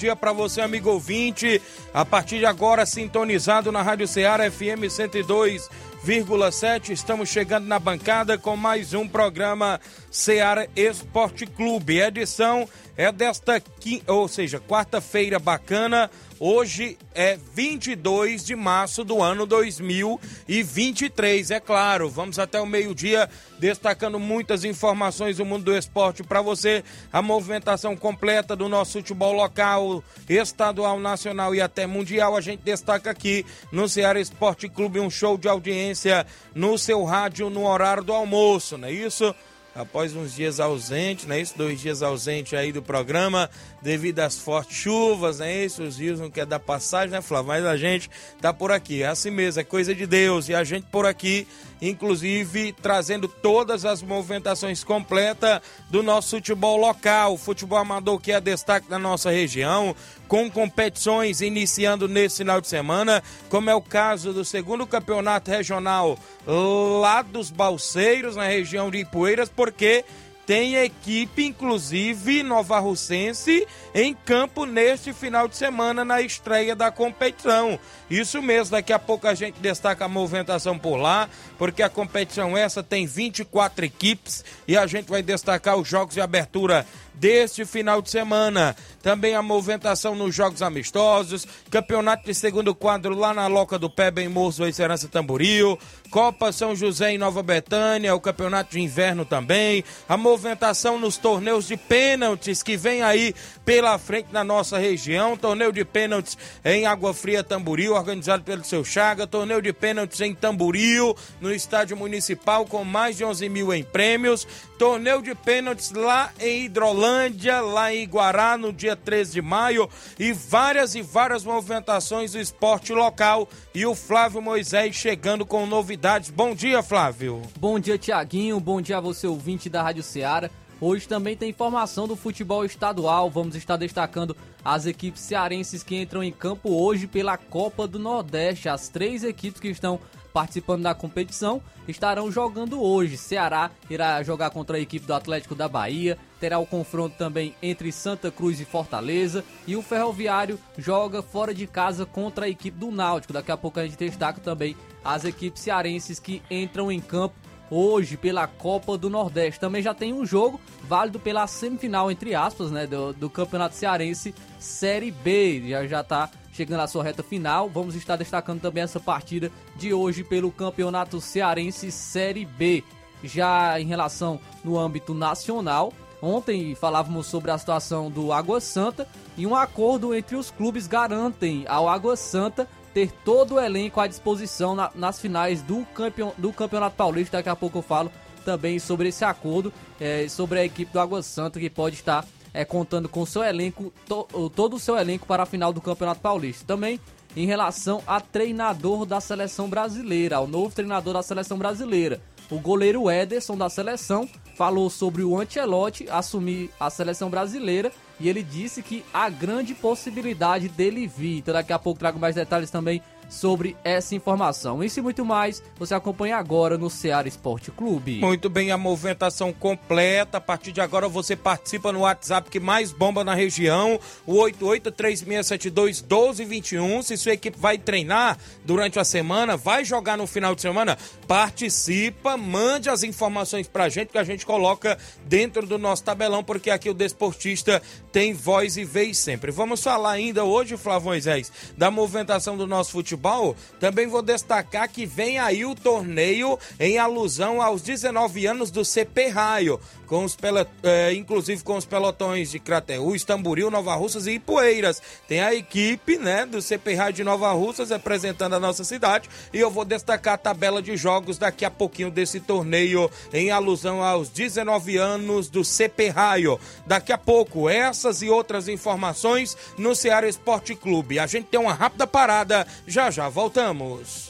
Dia para você, amigo ouvinte. A partir de agora, sintonizado na Rádio Ceará FM 102,7. Estamos chegando na bancada com mais um programa Ceará Esporte Clube. Edição é desta, ou seja, quarta-feira bacana. Hoje é 22 de março do ano 2023. É claro, vamos até o meio-dia destacando muitas informações do mundo do esporte para você. A movimentação completa do nosso futebol local, estadual, nacional e até mundial. A gente destaca aqui no Ceará Esporte Clube um show de audiência no seu rádio no horário do almoço, não é isso? Após uns dias ausentes, né? Isso, dois dias ausentes aí do programa, devido às fortes chuvas, né? Isso, os rios não querem dar passagem, né, Flávio? Mas a gente tá por aqui, é assim mesmo, é coisa de Deus. E a gente por aqui, inclusive, trazendo todas as movimentações completas do nosso futebol local, futebol amador que é destaque da nossa região, com competições iniciando nesse final de semana, como é o caso do segundo campeonato regional lá dos Balseiros, na região de Ipueiras, porque tem equipe, inclusive Nova Russense, em campo neste final de semana na estreia da competição. Isso mesmo, daqui a pouco a gente destaca a movimentação por lá, porque a competição essa tem 24 equipes e a gente vai destacar os jogos de abertura deste final de semana. Também a movimentação nos jogos amistosos, campeonato de segundo quadro lá na Loca do Pé, bem Moço, Serança Tamboril, Copa São José em Nova Betânia, o campeonato de inverno também, a movimentação nos torneios de pênaltis que vem aí pela frente na nossa região, torneio de pênaltis em Água Fria Tamboril, organizado pelo seu Chaga, torneio de pênaltis em Tamboril, no estádio municipal com mais de 11 mil em prêmios, torneio de pênaltis lá em Hidrolândia, lá em Iguará, no dia 13 de maio, e várias e várias movimentações do esporte local. E o Flávio Moisés chegando com novidades. Bom dia, Flávio. Bom dia, Tiaguinho. Bom dia a você, ouvinte da Rádio Ceará. Hoje também tem informação do futebol estadual. Vamos estar destacando as equipes cearenses que entram em campo hoje pela Copa do Nordeste. As três equipes que estão participando da competição estarão jogando hoje. Ceará irá jogar contra a equipe do Atlético da Bahia. Terá o confronto também entre Santa Cruz e Fortaleza. E o Ferroviário joga fora de casa contra a equipe do Náutico. Daqui a pouco a gente destaca também as equipes cearenses que entram em campo hoje pela Copa do Nordeste. Também já tem um jogo válido pela semifinal, entre aspas, né, do, do Campeonato Cearense Série B. Já já tá chegando à sua reta final. Vamos estar destacando também essa partida de hoje pelo Campeonato Cearense Série B. Já em relação no âmbito nacional, ontem falávamos sobre a situação do Água Santa e um acordo entre os clubes garantem ao Água Santa ter todo o elenco à disposição na- nas finais do, campeon, do Campeonato Paulista. Daqui a pouco eu falo também sobre esse acordo, eh, sobre a equipe do Água Santa que pode estar eh, contando com seu elenco, to- todo o seu elenco para a final do Campeonato Paulista. Também em relação a treinador da seleção brasileira, ao novo treinador da seleção brasileira. O goleiro Ederson da seleção falou sobre o Ancelotti assumir a seleção brasileira e ele disse que há grande possibilidade dele vir. Então daqui a pouco trago mais detalhes também sobre essa informação. Isso e muito mais você acompanha agora no Ceará Esporte Clube. Muito bem, a movimentação completa. A partir de agora você participa no WhatsApp que mais bomba na região, o 8836721221. Se sua equipe vai treinar durante a semana, vai jogar no final de semana, participa, mande as informações pra gente que a gente coloca dentro do nosso tabelão, porque aqui o desportista tem voz e vez sempre. Vamos falar ainda hoje, Moisés, da movimentação do nosso futebol. Também vou destacar que vem aí o torneio em alusão aos 19 anos do CP Raio com os é, inclusive com os pelotões de Crateús, Tamboril, Nova Russas e Ipueiras. Tem a equipe, né, do CP Rádio de Nova Russas representando a nossa cidade e eu vou destacar a tabela de jogos daqui a pouquinho desse torneio em alusão aos 19 anos do CP Raio. Daqui a pouco essas e outras informações no Ceará Esporte Clube. A gente tem uma rápida parada, já já voltamos.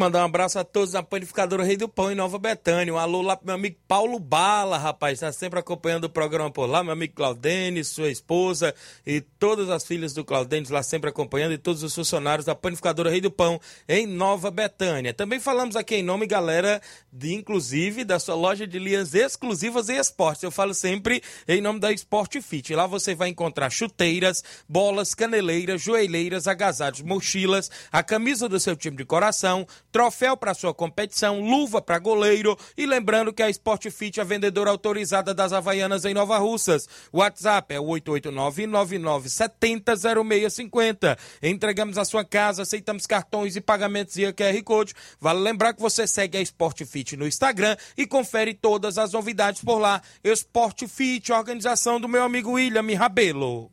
Mandar um abraço a todos da Panificadora Rei do Pão em Nova Betânia. Um alô lá pro meu amigo Paulo Bala, rapaz. Tá sempre acompanhando o programa por lá. Meu amigo Claudênis, sua esposa e todas as filhas do Claudênis lá sempre acompanhando e todos os funcionários da Panificadora Rei do Pão em Nova Betânia. Também falamos aqui em nome, galera, de inclusive da sua loja de linhas exclusivas e esportes. Eu falo sempre em nome da Sport Fit. Lá você vai encontrar chuteiras, bolas, caneleiras, joelheiras, agasalhos, mochilas, a camisa do seu time de coração, troféu para sua competição, luva para goleiro e lembrando que a Sport Fit é vendedora autorizada das Havaianas em Nova Russas. WhatsApp é o 889-9970-0650. Entregamos a sua casa, aceitamos cartões e pagamentos via QR Code. Vale lembrar que você segue a Sport Fit no Instagram e confere todas as novidades por lá. Sport Fit, organização do meu amigo William Rabelo.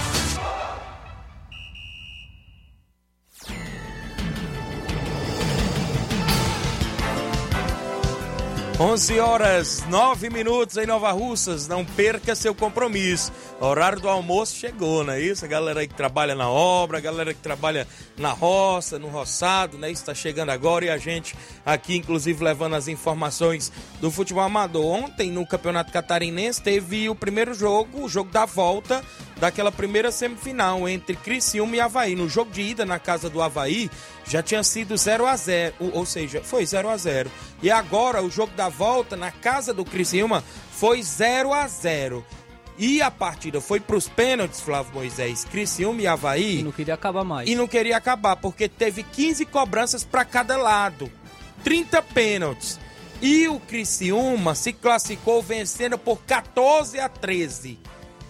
11 horas 9 minutos em Nova Russas. Não perca seu compromisso. O horário do almoço chegou, não é isso? A galera que trabalha na obra, a galera que trabalha na roça, no roçado, né? Está chegando agora e a gente aqui, inclusive, levando as informações do futebol amador. Ontem, no Campeonato Catarinense, teve o primeiro jogo, o jogo da volta daquela primeira semifinal entre Criciúma e Havaí. No jogo de ida na casa do Havaí, já tinha sido 0 a 0 ou seja, foi 0 a 0 E agora, o jogo da volta na casa do Criciúma foi 0 a 0 e a partida foi para os pênaltis, Flávio Moisés, Criciúma e Havaí. E não queria acabar mais. E não queria acabar, porque teve 15 cobranças para cada lado. 30 pênaltis. E o Criciúma se classificou vencendo por 14 a 13.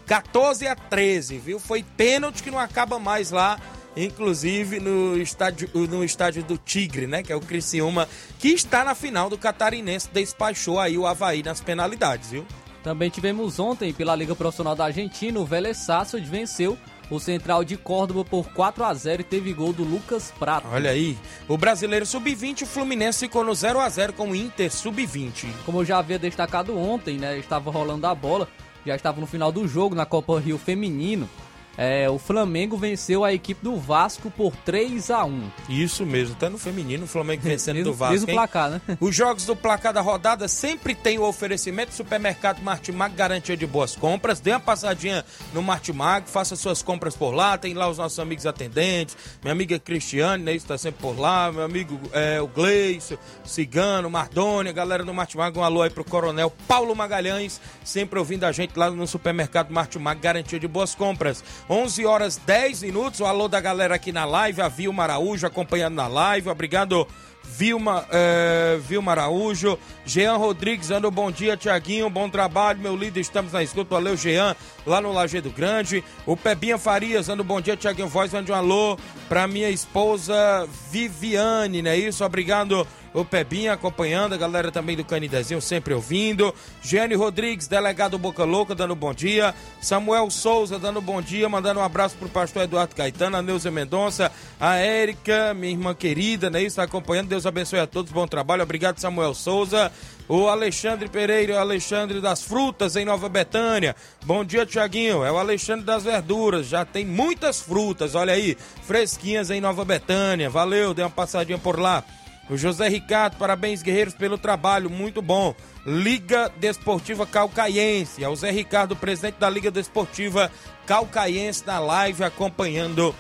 14 a 13, viu? Foi pênalti que não acaba mais lá inclusive no estádio, no estádio do Tigre, né? Que é o Criciúma, que está na final do Catarinense, despachou aí o Havaí nas penalidades, viu? Também tivemos ontem pela Liga Profissional da Argentina, o Vélez Sarsfield venceu o Central de Córdoba por 4 a 0 e teve gol do Lucas Prato. Olha aí, o brasileiro sub-20, o Fluminense ficou no 0 a 0 com o Inter sub-20. Como eu já havia destacado ontem, né, estava rolando a bola, já estava no final do jogo na Copa Rio Feminino. É, o Flamengo venceu a equipe do Vasco por 3 a 1 Isso mesmo, até no feminino, o Flamengo vencendo mesmo, do Vasco. Mesmo hein? placar, né? Os jogos do placar da rodada sempre tem o oferecimento Supermercado Martimag, garantia de boas compras. Dê uma passadinha no Martimag, faça suas compras por lá. Tem lá os nossos amigos atendentes, minha amiga Cristiane, né, está sempre por lá, meu amigo é, o Gleison, Cigano, Mardônia, galera do Martimag, um alô aí pro Coronel Paulo Magalhães, sempre ouvindo a gente lá no Supermercado Martimag, garantia de boas compras. 11 horas 10 minutos, o alô da galera aqui na live, a Vilma Araújo acompanhando na live, obrigado Vilma, é, Vilma Araújo, Jean Rodrigues, dando bom dia, Tiaguinho, bom trabalho, meu líder, estamos na escuta, valeu, Jean, lá no Lajeado Grande, o Pebinha Farias, dando bom dia, Tiaguinho. Voz, mande um alô pra minha esposa Viviane, né, isso, obrigado, o Pebinha acompanhando, a galera também do Canidezinho sempre ouvindo. Giane Rodrigues, delegado Boca Louca, dando bom dia. Samuel Souza, dando bom dia, mandando um abraço pro pastor Eduardo Caetano, a Neuza Mendonça, a Érica, minha irmã querida, né? Está acompanhando. Deus abençoe a todos, bom trabalho. Obrigado, Samuel Souza. O Alexandre Pereira, o Alexandre das Frutas em Nova Betânia. Bom dia, Tiaguinho. É o Alexandre das Verduras. Já tem muitas frutas, olha aí, fresquinhas em Nova Betânia. Valeu, dê uma passadinha por lá. O José Ricardo, parabéns, guerreiros, pelo trabalho, muito bom. Liga Desportiva Calcaiense. É o Zé Ricardo, presidente da Liga Desportiva Calcaiense, na live, acompanhando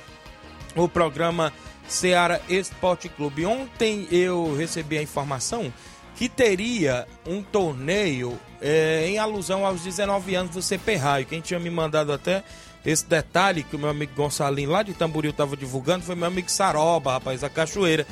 o programa Seara Esporte Clube. Ontem eu recebi a informação que teria um torneio é, em alusão aos 19 anos do CP Raio. Quem tinha me mandado até esse detalhe que o meu amigo Gonçalinho lá de Tamboril estava divulgando foi meu amigo Saroba, rapaz, da Cachoeira.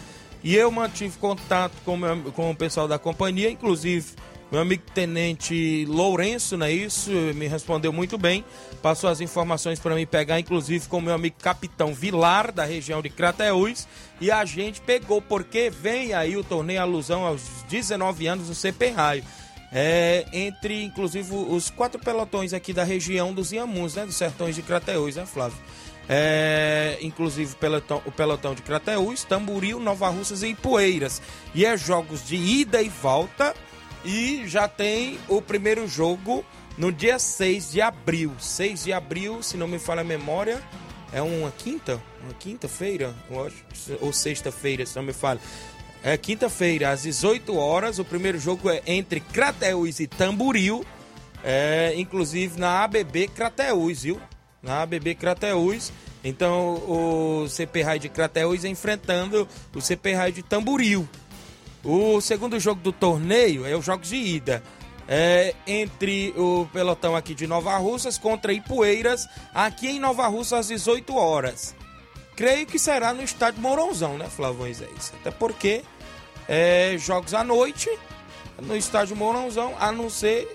E eu mantive contato com, meu, com o pessoal da companhia, inclusive meu amigo Tenente Lourenço, não é isso? Me respondeu muito bem, passou as informações para mim pegar, inclusive com meu amigo Capitão Vilar, da região de Crateús, e a gente pegou, porque vem aí o torneio alusão aos 19 anos do CP Raio. É, entre, inclusive, os quatro pelotões aqui da região dos Iamuns, né? Dos sertões de Crateús, né, Flávio? é, inclusive o pelotão, o pelotão de Crateús, Tamboril, Nova Russas e Ipueiras. E é jogos de ida e volta e já tem o primeiro jogo no dia 6 de abril. 6 de abril, se não me falha a memória, é uma quinta? Uma quinta-feira? Ou sexta-feira, se não me falha. É quinta-feira, às 18 horas. O primeiro jogo é entre Crateús e Tamboril. É, inclusive na ABB Crateús, viu? na ABB Crateús. Então o CP Raio de Crateús enfrentando o CP Raio de Tamboril. O segundo jogo do torneio é os jogos de ida. É, entre o pelotão aqui de Nova Russas contra Ipueiras, aqui em Nova Russas às 18 horas. Creio que será no estádio Mourãozão, né, Flávio Moisés? Até porque é, jogos à noite no estádio Mourãozão, a não ser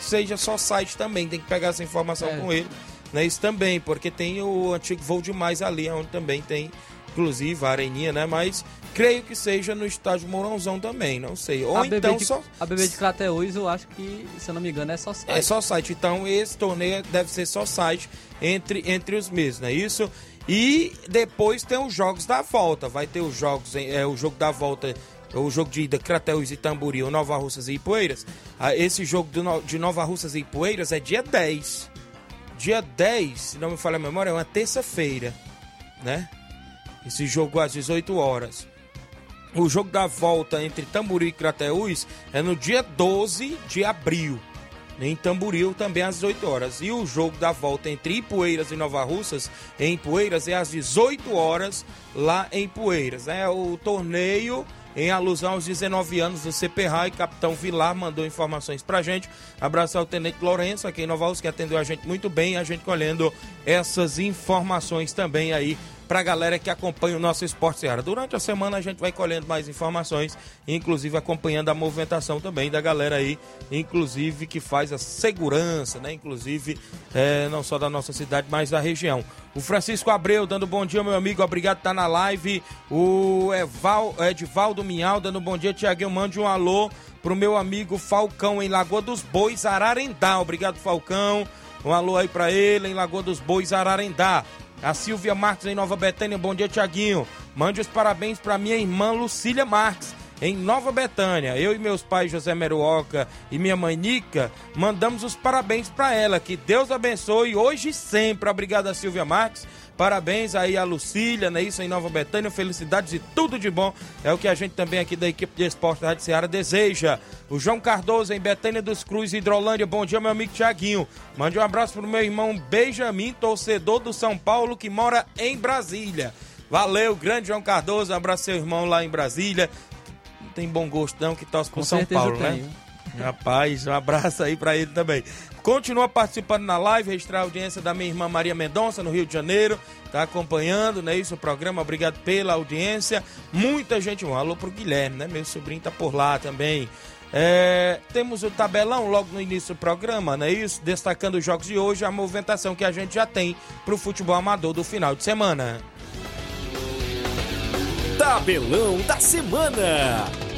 seja só site também, tem que pegar essa informação é. com ele né? Isso também, porque tem o antigo voo demais ali, onde também tem, inclusive, a areninha, né? Mas creio que seja no estádio Mourãozão também, não sei. Ou a então de, só. A BB de Crateús, eu acho que, se eu não me engano, é só site. É só site. Então, esse torneio deve ser só site entre, entre os meses, não é isso? E depois tem os jogos da volta. Vai ter os jogos, é, o jogo da volta o jogo de ida Crateus e Tamboril, Nova Russas e Ipueiras. Ah, esse jogo de Nova Russas e Ipueiras é dia 10 dia 10, se não me falha a memória, é uma terça-feira, né? Esse jogo às 18 horas. O jogo da volta entre Tamboril e Crateús é no dia 12 de abril. Em Tamboril também às 18 horas. E o jogo da volta entre Ipueiras e Nova Russas, em Poeiras, é às 18 horas lá em Poeiras. É o torneio em alusão aos 19 anos do CP e Capitão Vilar mandou informações pra gente. Abraço ao Tenente Lourenço, aqui em Nova que atendeu a gente muito bem, a gente colhendo essas informações também aí pra galera que acompanha o nosso Esporte Seara. Durante a semana a gente vai colhendo mais informações, inclusive acompanhando a movimentação também da galera aí, inclusive que faz a segurança, né? Inclusive, é, não só da nossa cidade, mas da região. O Francisco Abreu dando bom dia, meu amigo. Obrigado por estar na live. O Eval, Edvaldo Minhal dando bom dia. Tiaguinho, mande um alô pro meu amigo Falcão em Lagoa dos Bois, Ararendá. Obrigado, Falcão. Um alô aí para ele em Lagoa dos Bois, Ararendá. A Silvia Marques em Nova Betânia. Bom dia, Tiaguinho. Mande os parabéns para minha irmã Lucília Marques em Nova Betânia. Eu e meus pais José Meruoca e minha mãe Nica mandamos os parabéns para ela. Que Deus abençoe hoje e sempre. Obrigado Silvia Marques. Parabéns aí a Lucília, né? Isso em Nova Betânia, felicidades e tudo de bom. É o que a gente também aqui da equipe de esporte da Rádio Ceará deseja. O João Cardoso em Betânia dos Cruz, Hidrolândia. Bom dia, meu amigo Tiaguinho. Mande um abraço pro meu irmão Benjamin, torcedor do São Paulo, que mora em Brasília. Valeu, grande João Cardoso. Um abraço seu irmão lá em Brasília. Não tem bom gosto não que torce pro São Paulo, né? Rapaz, um abraço aí para ele também. Continua participando na live, registrar a audiência da minha irmã Maria Mendonça, no Rio de Janeiro. Tá acompanhando, né? Isso, o programa. Obrigado pela audiência. Muita gente. Um alô pro Guilherme, né? Meu sobrinho tá por lá também. É, temos o tabelão logo no início do programa, não é isso? Destacando os jogos de hoje, a movimentação que a gente já tem pro futebol amador do final de semana. Tabelão da semana.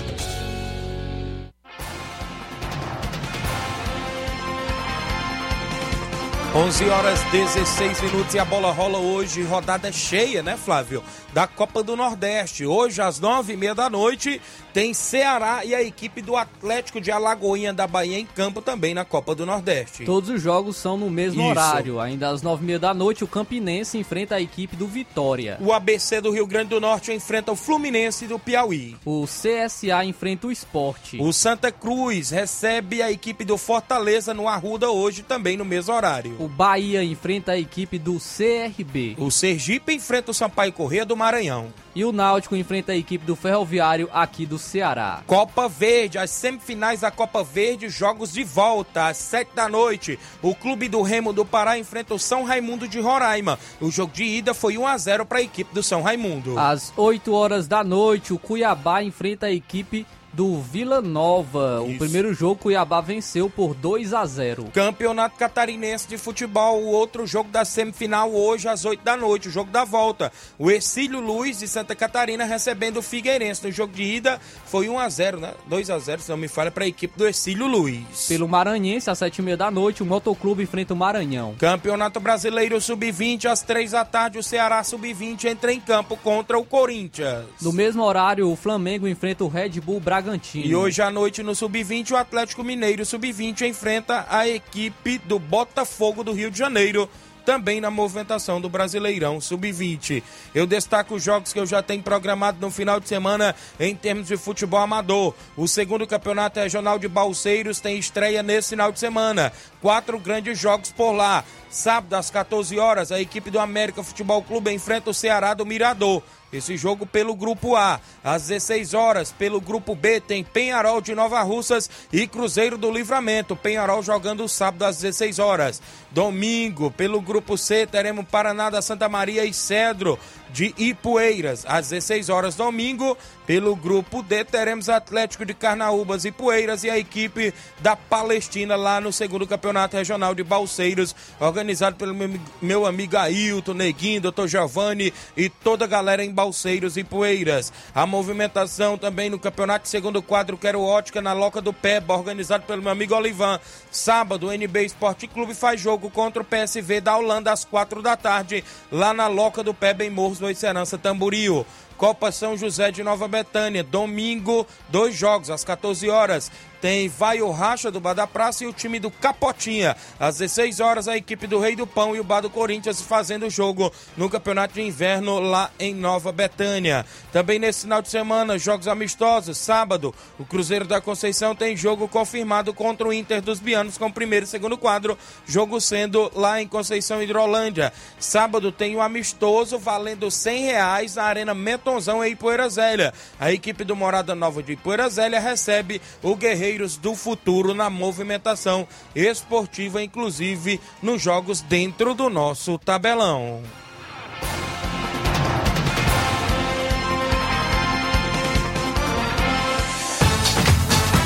11 horas 16 minutos e a bola rola hoje, rodada cheia, né, Flávio? Da Copa do Nordeste. Hoje, às nove e meia da noite, tem Ceará e a equipe do Atlético de Alagoinha da Bahia em campo também na Copa do Nordeste. Todos os jogos são no mesmo Isso. horário. Ainda às nove e meia da noite, o Campinense enfrenta a equipe do Vitória. O ABC do Rio Grande do Norte enfrenta o Fluminense do Piauí. O CSA enfrenta o Esporte. O Santa Cruz recebe a equipe do Fortaleza no Arruda hoje também no mesmo horário. O Bahia enfrenta a equipe do CRB. O Sergipe enfrenta o Sampaio Corrêa do Maranhão. E o Náutico enfrenta a equipe do Ferroviário aqui do Ceará. Copa Verde, as semifinais da Copa Verde, jogos de volta às sete da noite. O Clube do Remo do Pará enfrenta o São Raimundo de Roraima. O jogo de ida foi 1 a 0 para a equipe do São Raimundo. Às 8 horas da noite, o Cuiabá enfrenta a equipe do Vila Nova. O Isso. primeiro jogo, Cuiabá venceu por 2 a 0. Campeonato Catarinense de Futebol, o outro jogo da semifinal hoje às 8 da noite, o jogo da volta. O Ercílio Luiz de Santa Catarina recebendo o Figueirense. No jogo de ida foi 1 a 0, né? 2 a 0, se não me falha, para a equipe do Ercílio Luiz. Pelo Maranhense, às 7h30 da noite, o Motoclube enfrenta o Maranhão. Campeonato Brasileiro Sub-20 às 3 da tarde, o Ceará Sub-20 entra em campo contra o Corinthians. No mesmo horário, o Flamengo enfrenta o Red Bull Bragantino. E hoje à noite no Sub-20, o Atlético Mineiro Sub-20 enfrenta a equipe do Botafogo do Rio de Janeiro, também na movimentação do Brasileirão Sub-20. Eu destaco os jogos que eu já tenho programado no final de semana em termos de futebol amador. O segundo campeonato regional de Balseiros tem estreia nesse final de semana. Quatro grandes jogos por lá. Sábado, às 14 horas, a equipe do América Futebol Clube enfrenta o Ceará do Mirador. Esse jogo pelo grupo A. Às 16 horas, pelo grupo B, tem Penharol de Nova Russas e Cruzeiro do Livramento. Penharol jogando sábado às 16 horas. Domingo, pelo grupo C, teremos Paraná da Santa Maria e Cedro de Ipueiras. Às 16 horas, domingo, pelo grupo D, teremos Atlético de Carnaúbas e Poeiras e a equipe da Palestina lá no segundo campeonato regional de Balseiros, organizado pelo meu, amigo Ailton, Neguinho, Dr. Giovanni e toda a galera em Balseiros e Poeiras. A movimentação também no campeonato segundo quadro Quero Ótica na Loca do Peba, organizado pelo meu amigo Olivan. Sábado, o NB Esporte Clube faz jogo contra o PSV da Holanda às quatro da tarde, lá na Loca do Peba, em Morros do Serança Tamboril. Copa São José de Nova Betânia, domingo, dois jogos às 14 horas. Tem Vai o Racha do Bar da Praça e o time do Capotinha. Às 16 horas, a equipe do Rei do Pão e o Bar do Corinthians fazendo jogo no Campeonato de Inverno lá em Nova Betânia. Também nesse final de semana, jogos amistosos. Sábado, o Cruzeiro da Conceição tem jogo confirmado contra o Inter dos Bianos com o primeiro e segundo quadro. Jogo sendo lá em Conceição Hidrolândia. Sábado tem o amistoso valendo 100 reais na Arena Metonzão em Zélia. A equipe do Morada Nova de Ipoeira Zélia recebe o Guerreiros do Futuro na movimentação esportiva, inclusive nos jogos dentro do nosso tabelão.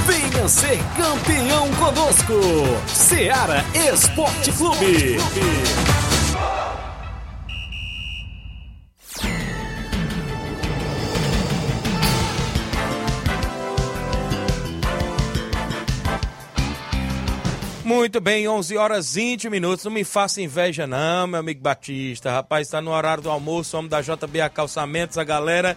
Venha ser campeão conosco. Seara Esporte Clube. Muito bem, 11 horas 20 minutos. Não me faça inveja, não, meu amigo Batista. Rapaz, está no horário do almoço, homem da JBA Calçamentos, a galera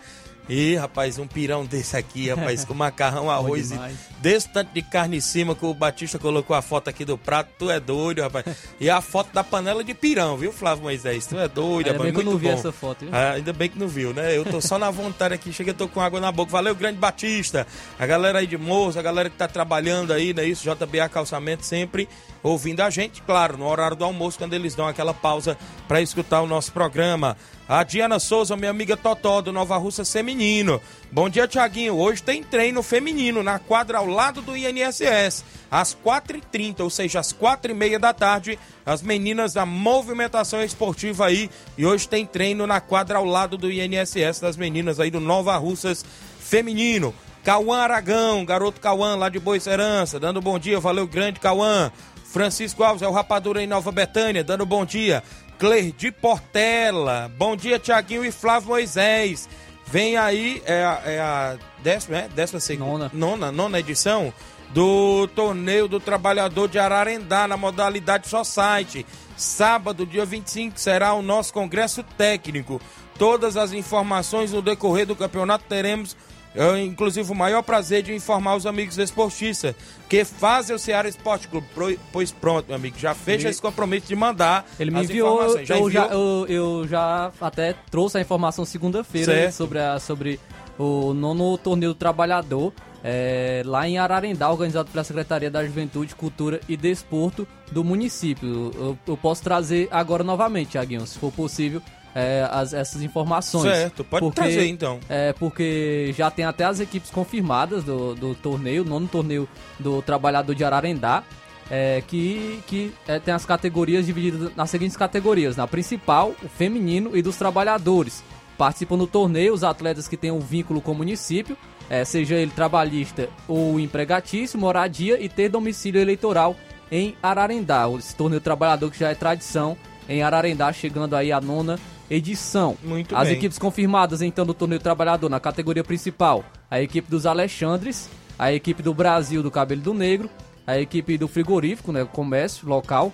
E, rapaz, um pirão desse aqui, rapaz, com macarrão, arroz e desse tanto de carne em cima que o Batista colocou a foto aqui do prato, tu é doido, rapaz. E a foto da panela de pirão, viu, Flávio Moisés? Tu é doido, Ainda rapaz, bem que eu não vi bom. essa foto, viu? Ah, ainda bem que não viu, né? Eu tô só na vontade aqui, chega, eu tô com água na boca. Valeu, grande Batista. A galera aí de Moça, a galera que tá trabalhando aí, né? Isso, JBA Calçamento sempre ouvindo a gente, claro, no horário do almoço, quando eles dão aquela pausa para escutar o nosso programa. A Diana Souza, minha amiga Totó, do Nova Russa Feminino. Bom dia, Tiaguinho. Hoje tem treino feminino na quadra ao lado do INSS. Às 4h30, ou seja, às 4h30 da tarde, as meninas da movimentação esportiva aí. E hoje tem treino na quadra ao lado do INSS das meninas aí do Nova Russas Feminino. Cauã Aragão, garoto Cauã lá de Boa Serança, dando bom dia, valeu grande Cauã. Francisco Alves é o rapadura em Nova Betânia, dando bom dia. Clerdi Portela, bom dia Tiaguinho e Flávio Moisés. Vem aí, é a, é a décima, é? décima segunda, Nona. nona, nona edição do Torneio do Trabalhador de Ararendá na modalidade Society. Sábado, dia 25, será o nosso congresso técnico. Todas as informações no decorrer do campeonato teremos eu, inclusive, o maior prazer de informar os amigos esportistas que fazem o Ceará Esporte Clube. Pois pronto, meu amigo, já fecha Ele- esse compromisso de mandar Ele me enviou, informações. Já eu, enviou? já, eu, eu já até trouxe a informação segunda-feira sobre, a, sobre o nono torneio do trabalhador é, lá em Ararendá, organizado pela Secretaria da Juventude, Cultura e Desporto do município. Eu, eu posso trazer agora novamente, Thiaguinho, se for possível, é, as- essas informações. Certo, pode trazer, então. É, porque já tem até as equipes confirmadas do, do torneio, nono torneio do Trabalhador de Ararendá, é, que, que é, tem as categorias divididas nas seguintes categorias: na principal, o feminino e dos trabalhadores. Participam do torneio os atletas que têm um vínculo com o município, é, seja ele trabalhista ou empregatício, moradia e ter domicílio eleitoral em Ararendá. Esse torneio trabalhador que já é tradição em Ararendá, chegando aí a nona edição. Muito As bem. equipes confirmadas então do torneio trabalhador na categoria principal: a equipe dos Alexandres, a equipe do Brasil do Cabelo do Negro, a equipe do Frigorífico, né, comércio local,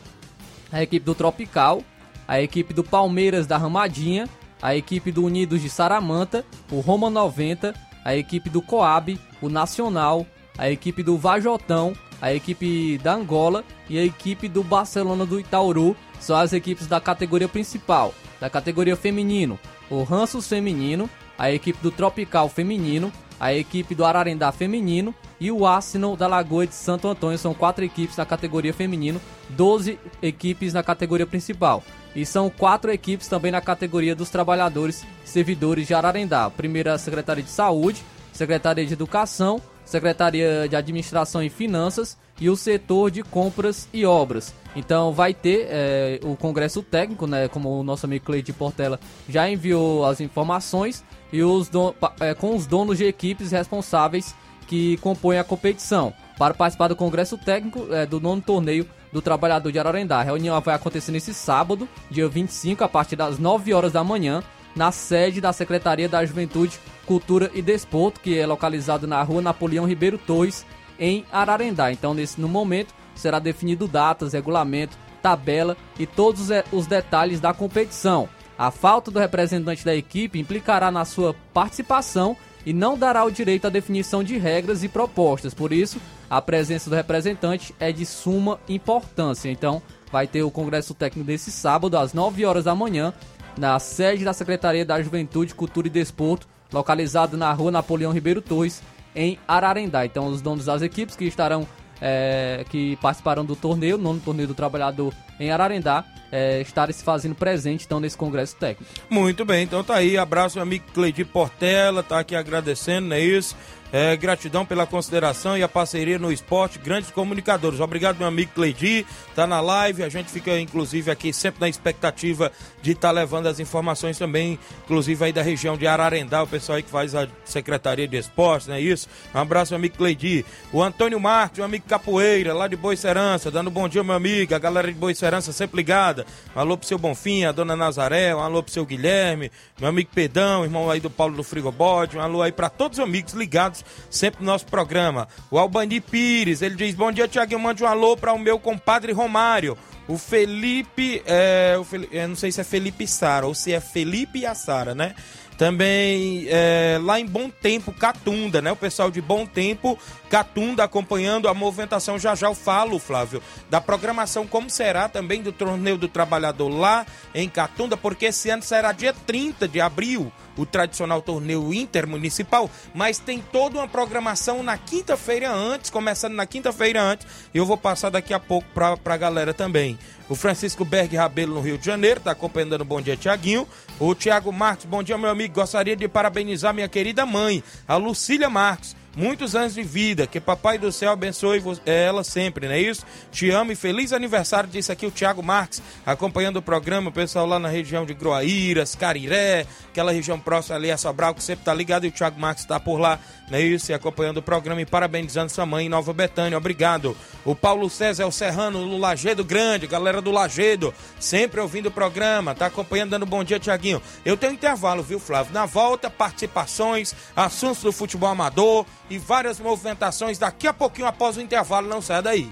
a equipe do Tropical, a equipe do Palmeiras da Ramadinha, a equipe do Unidos de Saramanta, o Roma 90, a equipe do Coab, o Nacional, a equipe do Vajotão, a equipe da Angola e a equipe do Barcelona do Itauru são as equipes da categoria principal. Da categoria feminino, o Ranços Feminino, a equipe do Tropical Feminino, a equipe do Ararendá Feminino e o Arsenal da Lagoa de Santo Antônio. São quatro equipes na categoria feminino, 12 equipes na categoria principal. E são quatro equipes também na categoria dos trabalhadores e servidores de Ararendá. Primeira, a Secretaria de Saúde, Secretaria de Educação, Secretaria de Administração e Finanças e o setor de compras e obras. Então vai ter eh, o congresso técnico, né, como o nosso amigo Cleide Portela já enviou as informações e os don- eh, com os donos de equipes responsáveis que compõem a competição para participar do congresso técnico eh, do nono torneio do Trabalhador de Ararendá. A reunião vai acontecer nesse sábado, dia 25, a partir das 9 horas da manhã, na sede da Secretaria da Juventude, Cultura e Desporto, que é localizado na rua Napoleão Ribeiro Torres, em Ararendá. Então, nesse, no momento, será definido datas, regulamento, tabela e todos os, eh, os detalhes da competição. A falta do representante da equipe implicará na sua participação e não dará o direito à definição de regras e propostas. Por isso, a presença do representante é de suma importância. Então, vai ter o congresso técnico desse sábado às 9 horas da manhã, na sede da Secretaria da Juventude, Cultura e Desporto, localizado na rua Napoleão Ribeiro Torres, em Ararendá. Então, os donos das equipes que estarão, é, que participarão do torneio, nono torneio do trabalhador em Ararendá, é, estarem se fazendo presente então nesse congresso técnico. Muito bem, então tá aí. Abraço, meu amigo Cleide Portela, tá aqui agradecendo, não é isso? É, gratidão pela consideração e a parceria no esporte, grandes comunicadores. Obrigado, meu amigo Cleidi, tá na live. A gente fica, inclusive, aqui sempre na expectativa de estar levando as informações também, inclusive aí da região de Ararendá, o pessoal aí que faz a Secretaria de Esportes, não é isso? Um abraço, meu amigo Cleidi. O Antônio Marques, meu amigo Capoeira, lá de Boicerança, dando bom dia, meu amigo. A galera de Boicerança sempre ligada. Um alô pro seu Bonfim, a dona Nazaré, um alô pro seu Guilherme, meu amigo Pedão, irmão aí do Paulo do Frigobode, um alô aí pra todos os amigos ligados sempre no nosso programa. O Albani Pires, ele diz: Bom dia, Tiaguinho, mande um alô para o meu compadre Romário. O Felipe, é, o eu não sei se é Felipe Sara ou se é Felipe e a Sara, né? Também é, lá em Bom Tempo, Catunda, né? O pessoal de Bom Tempo, Catunda, acompanhando a movimentação. Já já eu falo, Flávio, da programação, como será também do Torneio do Trabalhador lá em Catunda, porque esse ano será dia 30 de abril o tradicional torneio intermunicipal, mas tem toda uma programação na quinta-feira antes, começando na quinta-feira antes, e eu vou passar daqui a pouco para a galera também. O Francisco Berg Rabelo no Rio de Janeiro, está acompanhando o Bom Dia Tiaguinho. O Tiago Marques, bom dia meu amigo, gostaria de parabenizar minha querida mãe, a Lucília Marques muitos anos de vida, que Papai do Céu abençoe ela sempre, não é isso? Te amo e feliz aniversário, disse aqui o Thiago Marques, acompanhando o programa, o pessoal lá na região de Groaíras, Cariré, aquela região próxima ali a Sobral, que sempre tá ligado, e o Thiago Marques está por lá, não é isso? E acompanhando o programa e parabenizando sua mãe Nova Betânia, obrigado. O Paulo César é o Serrano, no Lagedo Grande, galera do Lagedo, sempre ouvindo o programa, tá acompanhando, dando bom dia, Tiaguinho. Eu tenho intervalo, viu, Flávio? Na volta, participações, assuntos do futebol amador, e várias movimentações daqui a pouquinho após o intervalo. Não saia daí.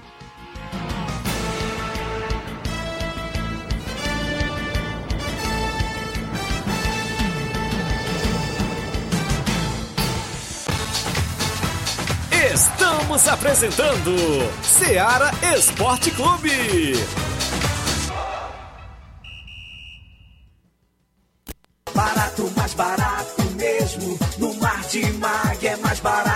Estamos apresentando Seara Esporte Clube. Barato, mais barato mesmo. No Martimag é mais barato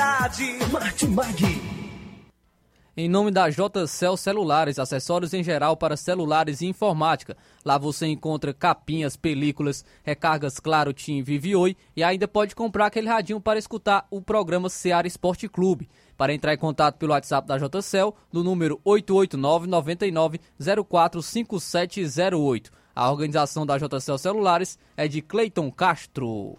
Martimag. Em nome da JCL Celulares, acessórios em geral para celulares e informática. Lá você encontra capinhas, películas, recargas Claro, Tim, Vivi Oi e ainda pode comprar aquele radinho para escutar o programa Seara Esporte Clube. Para entrar em contato pelo WhatsApp da JCL, no número 889 99 045708. A organização da JCL Celulares é de Cleiton Castro.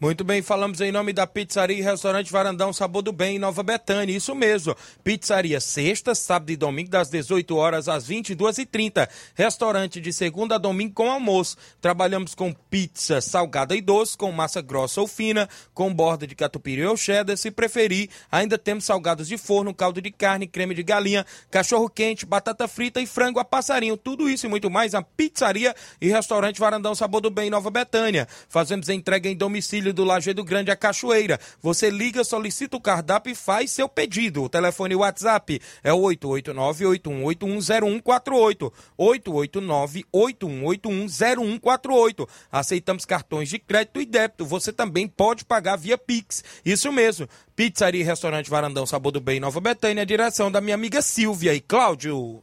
Muito bem, falamos em nome da Pizzaria e Restaurante Varandão Sabor do Bem, em Nova Betânia. Isso mesmo. Pizzaria sexta, sábado e domingo, das 18 horas às 22h30. Restaurante de segunda a domingo com almoço. Trabalhamos com pizza salgada e doce, com massa grossa ou fina, com borda de catupiry ou cheddar. Se preferir, ainda temos salgados de forno, caldo de carne, creme de galinha, cachorro quente, batata frita e frango a passarinho. Tudo isso e muito mais na Pizzaria e Restaurante Varandão Sabor do Bem, em Nova Betânia. Fazemos entrega em domicílio do Lajeado Grande a Cachoeira. Você liga, solicita o cardápio e faz seu pedido. O telefone WhatsApp é o 889-8181-0148. 889-8181-0148. Aceitamos cartões de crédito e débito. Você também pode pagar via Pix. Isso mesmo. Pizzaria e Restaurante Varandão Sabor do Bem, Nova Betânia, direção da minha amiga Silvia e Cláudio.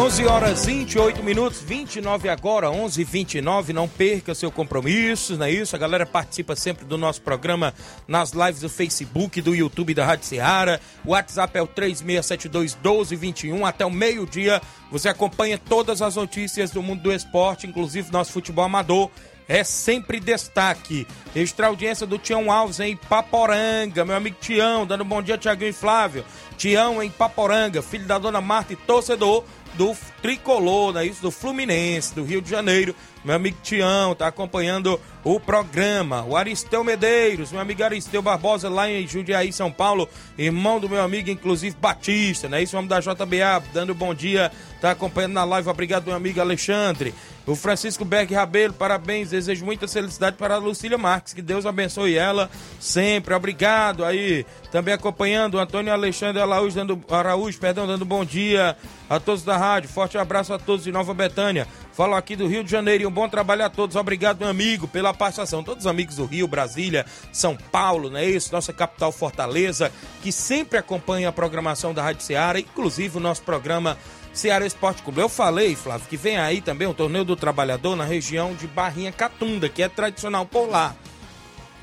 11 horas 28 minutos, 29 agora, 11 29 Não perca seu compromisso, não é isso? A galera participa sempre do nosso programa nas lives do Facebook, do YouTube da Rádio Ceará. O WhatsApp é o 3672 1221. Até o meio-dia você acompanha todas as notícias do mundo do esporte, inclusive nosso futebol amador é sempre destaque. Extra audiência do Tião Alves em Paporanga, meu amigo Tião, dando bom dia, Tiaguinho e Flávio. Tião em Paporanga, filho da dona Marta e torcedor do tricolor, né? Isso do Fluminense, do Rio de Janeiro. Meu amigo Tião tá acompanhando o programa. O Aristeu Medeiros, meu amigo Aristeu Barbosa, lá em Jundiaí, São Paulo, irmão do meu amigo, inclusive Batista, né? Isso, vamos da JBA, dando bom dia, tá acompanhando na live. Obrigado, meu amigo Alexandre. O Francisco Berg Rabelo, parabéns, desejo muita felicidade para a Lucília Marques, que Deus abençoe ela sempre. Obrigado aí. Também acompanhando o Antônio Alexandre Araújo dando, Araújo, perdão, dando bom dia a todos da rádio. Forte abraço a todos de Nova Betânia. Falo aqui do Rio de Janeiro e um bom trabalho a todos. Obrigado, meu amigo, pela participação. Todos os amigos do Rio, Brasília, São Paulo, não é isso? Nossa capital Fortaleza, que sempre acompanha a programação da Rádio Ceará, inclusive o nosso programa Ceará Esporte Clube. Eu falei, Flávio, que vem aí também o Torneio do Trabalhador na região de Barrinha Catunda, que é tradicional por lá.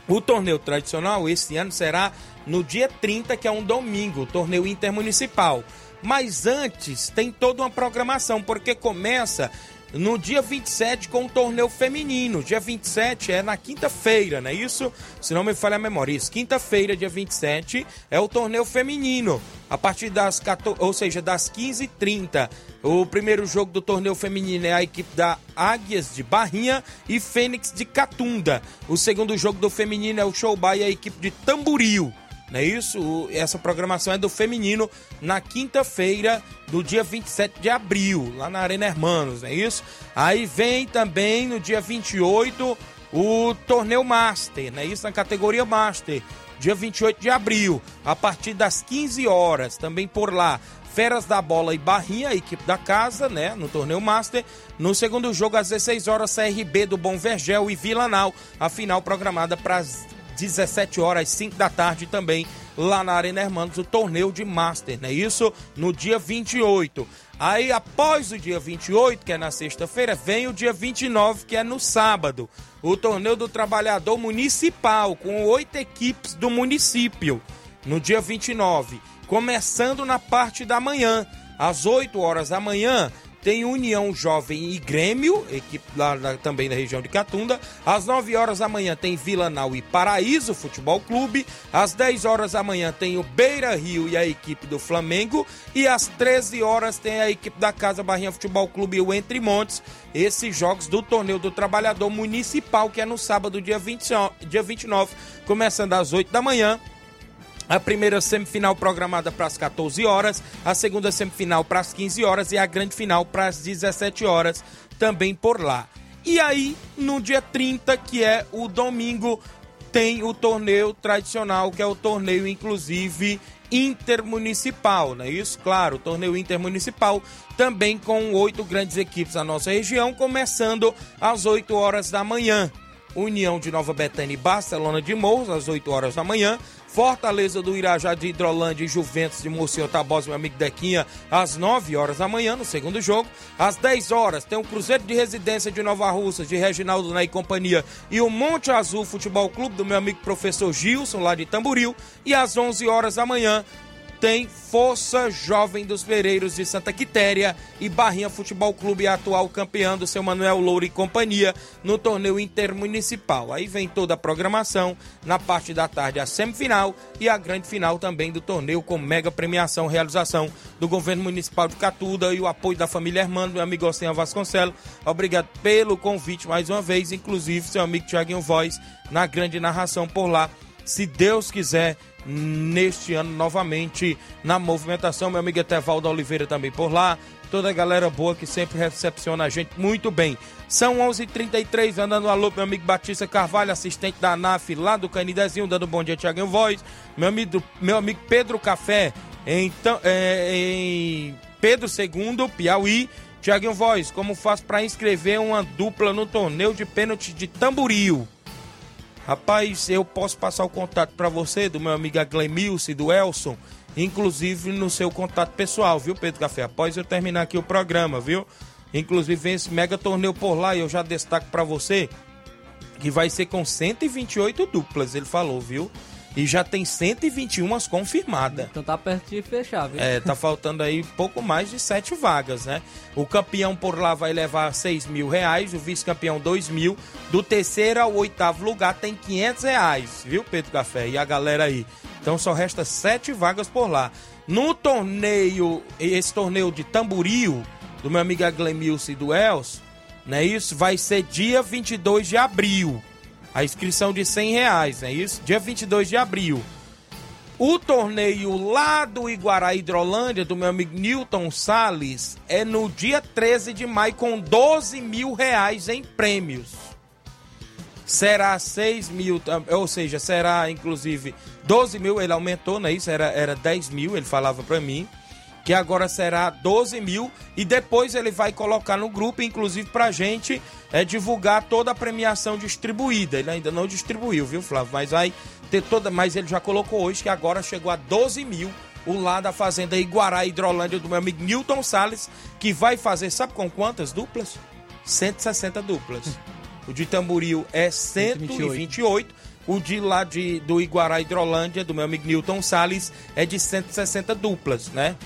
O torneio tradicional esse ano será no dia 30, que é um domingo, o torneio intermunicipal. Mas antes tem toda uma programação, porque começa no dia 27 com o torneio feminino. Dia 27 é na quinta-feira, não é isso? Se não me falha a memória, isso. Quinta-feira, dia 27, é o torneio feminino. A partir das 14, ou seja, das 15h30. O primeiro jogo do torneio feminino é a equipe da Águias de Barrinha e Fênix de Catunda. O segundo jogo do feminino é o Showbá e a equipe de Tamburil. Não é isso? Essa programação é do feminino na quinta-feira do dia 27 de abril, lá na Arena Hermanos, não é isso? Aí vem também no dia 28 o torneio Master, não é isso? Na categoria Master, dia 28 de abril, a partir das 15 horas, também por lá. Feras da Bola e Barrinha, a equipe da casa, né, no torneio Master. No segundo jogo, às 16 horas, CRB do Bom Vergel e Vilanal, a final programada para as 17 horas, 5 da tarde também, lá na Arena Hermanos, o torneio de Master, não é isso? No dia 28. Aí, após o dia 28, que é na sexta-feira, vem o dia 29, que é no sábado. O torneio do trabalhador municipal, com oito equipes do município, no dia 29. Começando na parte da manhã, às 8 horas da manhã, tem União Jovem e Grêmio, equipe lá na, também da região de Catunda. Às 9 horas da manhã tem Vila Nau e Paraíso Futebol Clube. Às 10 horas da manhã tem o Beira Rio e a equipe do Flamengo. E às 13 horas tem a equipe da Casa Barrinha Futebol Clube e o Entre Montes. Esses jogos do Torneio do Trabalhador Municipal, que é no sábado, dia, 20, dia 29, começando às 8 da manhã a primeira semifinal programada para as 14 horas, a segunda semifinal para as 15 horas e a grande final para as 17 horas, também por lá. E aí, no dia 30, que é o domingo, tem o torneio tradicional, que é o torneio, inclusive, intermunicipal, não é isso? Claro, o torneio intermunicipal, também com oito grandes equipes da nossa região, começando às 8 horas da manhã. União de Nova Betânia e Barcelona de Morros, às 8 horas da manhã. Fortaleza do Irajá de Hidrolândia e Juventus de Monsenhor Tabosa, meu amigo Dequinha, às 9 horas da manhã, no segundo jogo. Às 10 horas tem o Cruzeiro de Residência de Nova Russa, de Reginaldo Né e companhia, e o Monte Azul Futebol Clube do meu amigo professor Gilson, lá de Tamboril. E às 11 horas da manhã tem Força Jovem dos Pereiros de Santa Quitéria e Barrinha Futebol Clube, atual campeão do seu Manuel Louro e companhia no torneio intermunicipal. Aí vem toda a programação, na parte da tarde a semifinal e a grande final também do torneio com mega premiação, realização do governo municipal de Catuda e o apoio da família Hermano, meu amigo Ocenha Vasconcelos. Obrigado pelo convite mais uma vez, inclusive seu amigo Tiaguinho Voz na grande narração por lá. Se Deus quiser, neste ano novamente na movimentação. Meu amigo Etevaldo Oliveira também por lá. Toda a galera boa que sempre recepciona a gente muito bem. São 11:33 h 33 andando alô, meu amigo Batista Carvalho, assistente da ANAF lá do Canidezinho, dando bom dia, Tiaguinho Voz. Meu amigo, meu amigo Pedro Café, então, é, em Pedro II, Piauí. Tiaguinho Voz, como faz para inscrever uma dupla no torneio de pênalti de Tamboril? Rapaz, eu posso passar o contato para você do meu amigo Glemilce do Elson, inclusive no seu contato pessoal, viu, Pedro Café? Após eu terminar aqui o programa, viu? Inclusive vem esse mega torneio por lá e eu já destaco para você que vai ser com 128 duplas, ele falou, viu? E já tem 121 confirmadas. Então tá perto de fechar, viu? É, tá faltando aí pouco mais de sete vagas, né? O campeão por lá vai levar 6 mil reais, o vice-campeão 2 mil. Do terceiro ao oitavo lugar tem 500 reais, viu, Pedro Café? E a galera aí. Então só resta sete vagas por lá. No torneio, esse torneio de tamboril, do meu amigo Glemilson e do Els, né? Isso vai ser dia 22 de abril. A inscrição de 100 reais, é isso? Dia 22 de abril. O torneio lá do Iguará Hidrolândia, do meu amigo Newton Sales, é no dia 13 de maio com 12 mil reais em prêmios. será 6 mil, ou seja, será inclusive 12 mil, ele aumentou, não é isso? Era, era 10 mil, ele falava para mim, que agora será 12 mil e depois ele vai colocar no grupo, inclusive pra gente é, divulgar toda a premiação distribuída. Ele ainda não distribuiu, viu, Flávio? Mas vai ter toda, mas ele já colocou hoje que agora chegou a 12 mil o lá da Fazenda Iguará, Hidrolândia, do meu amigo Newton Salles, que vai fazer, sabe com quantas duplas? 160 duplas. O de Tamboril é 128. 128. O de lá de, do Iguará Hidrolândia, do meu amigo Newton Salles, é de 160 duplas, né?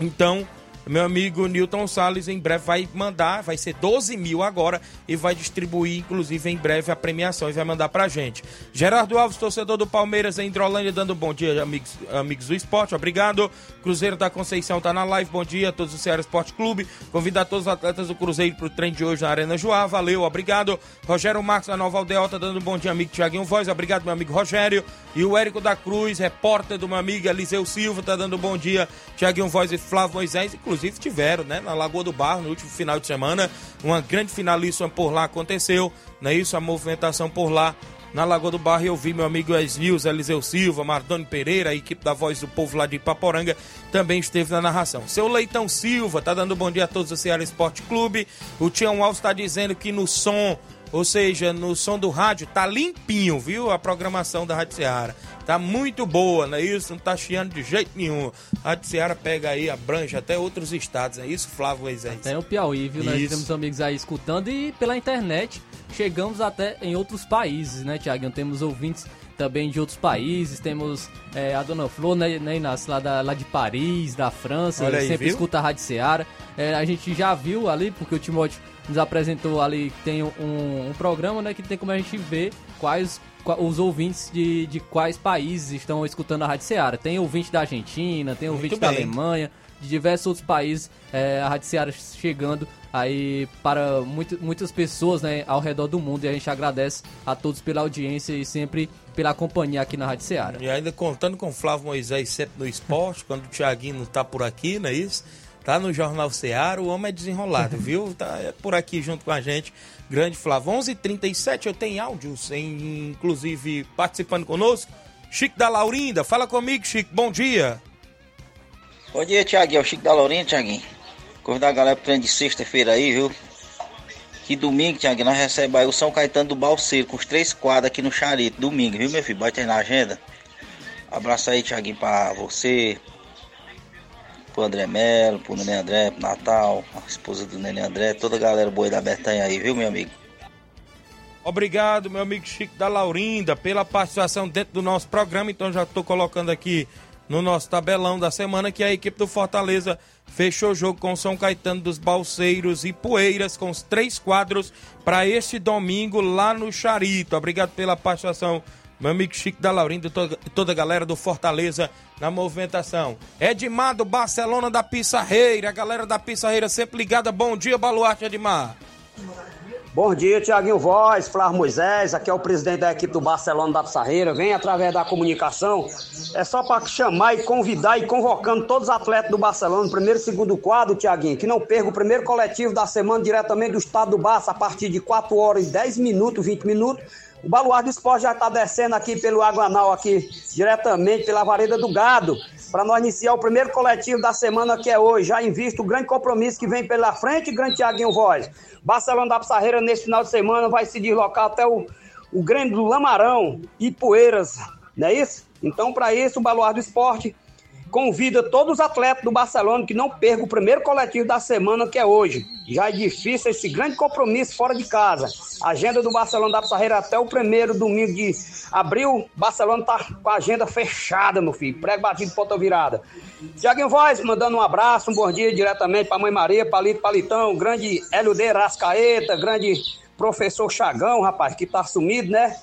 Então, meu amigo Newton Salles em breve vai mandar, vai ser 12 mil agora e vai distribuir, inclusive, em breve a premiação e vai mandar pra gente. Gerardo Alves, torcedor do Palmeiras em Hidrolândia, dando um bom dia, amigos, amigos do esporte, obrigado. Cruzeiro da Conceição tá na live, bom dia a todos do Ceará Esporte Clube. Convidar todos os atletas do Cruzeiro pro treino de hoje na Arena Joá, valeu, obrigado. Rogério Marcos da Nova Aldeota, dando um bom dia, amigo Tiaguinho Voz, obrigado, meu amigo Rogério. E o Érico da Cruz, repórter do meu amigo Eliseu Silva, tá dando um bom dia, Tiaguinho Voz e Flávio Moisés, inclusive inclusive tiveram, né, na Lagoa do Barro no último final de semana. Uma grande finalíssima por lá aconteceu, não é isso? A movimentação por lá na Lagoa do Barro. Eu vi meu amigo Esnils, Eliseu Silva, Mardoni Pereira, a equipe da Voz do Povo lá de Ipaporanga também esteve na narração. Seu Leitão Silva tá dando bom dia a todos do Ceará Esporte Clube. O Tião Alves está dizendo que no som ou seja, no som do rádio tá limpinho, viu? A programação da Rádio Ceará. Tá muito boa, não é isso? Não tá chiando de jeito nenhum. A Rádio Ceará pega aí, abrange até outros estados, é isso, Flávio Moisés? Até o Piauí, viu? Isso. Nós temos amigos aí escutando e pela internet chegamos até em outros países, né, Tiago? Temos ouvintes também de outros países. Temos é, a Dona Flor, né, né Inácio, lá, da, lá de Paris, da França, aí, sempre viu? escuta a Rádio Ceará. É, a gente já viu ali, porque o Timóteo nos apresentou ali, tem um, um programa, né, que tem como a gente ver quais os ouvintes de, de quais países estão escutando a Rádio Ceará. Tem ouvinte da Argentina, tem ouvinte da Alemanha, de diversos outros países, é, a Rádio Ceará chegando aí para muito, muitas pessoas né, ao redor do mundo. E a gente agradece a todos pela audiência e sempre pela companhia aqui na Rádio Ceará. E ainda contando com o Flávio Moisés sempre no esporte, quando o Thiaguinho não tá por aqui, não é isso? Tá no Jornal Ceará, o homem é desenrolado, viu? Tá é por aqui junto com a gente. Grande Flávio. 11:37 eu tenho áudios, em, inclusive participando conosco. Chico da Laurinda, fala comigo, Chico. Bom dia. Bom dia, Tiaguinho. É o Chico da Laurinda, Tiaguinho. Convidar a galera pro treino de sexta-feira aí, viu? Que domingo, Tiaguinho, nós recebemos aí o São Caetano do Balseiro com os três quadros aqui no Charito. Domingo, viu, meu filho? Bota aí na agenda. Abraço aí, Tiaguinho, pra você, pro André Melo, pro Nenê André, pro Natal, a esposa do Nenê André, toda a galera boa da Bertanha aí, viu, meu amigo? Obrigado, meu amigo Chico da Laurinda, pela participação dentro do nosso programa. Então já estou colocando aqui no nosso tabelão da semana que a equipe do Fortaleza fechou o jogo com São Caetano dos Balseiros e Poeiras com os três quadros para este domingo lá no Charito. Obrigado pela participação meu amigo Chico da Laurinda e toda, toda a galera do Fortaleza na movimentação. Edmar do Barcelona da Pissarreira, a galera da Pissarreira sempre ligada. Bom dia, Baluarte Edmar. Bom dia, Tiaguinho Voz, Flávio Moisés, aqui é o presidente da equipe do Barcelona da Pissarreira. Vem através da comunicação. É só para chamar e convidar e convocando todos os atletas do Barcelona, primeiro e segundo quadro, Tiaguinho, que não perca o primeiro coletivo da semana diretamente do estado do Barça, a partir de 4 horas e 10 minutos, 20 minutos o Baluarte do Esporte já está descendo aqui pelo Aguanal, aqui diretamente pela Vareda do Gado, para nós iniciar o primeiro coletivo da semana que é hoje. Já invisto o grande compromisso que vem pela frente, grande Tiaguinho Voz. Barcelona da Pissarreira, nesse final de semana, vai se deslocar até o, o Grande do Lamarão e Poeiras, não é isso? Então, para isso, o Baluarte do Esporte convida todos os atletas do Barcelona que não percam o primeiro coletivo da semana, que é hoje. Já é difícil esse grande compromisso fora de casa. agenda do Barcelona da Pissarreira até o primeiro domingo de abril. Barcelona tá com a agenda fechada, meu filho. Prego batido, ponta virada. Tiaguinho Voz, mandando um abraço, um bom dia diretamente para Mãe Maria, Palito Palitão, grande Hélio de Rascaeta, grande professor Chagão, rapaz, que tá sumido, né?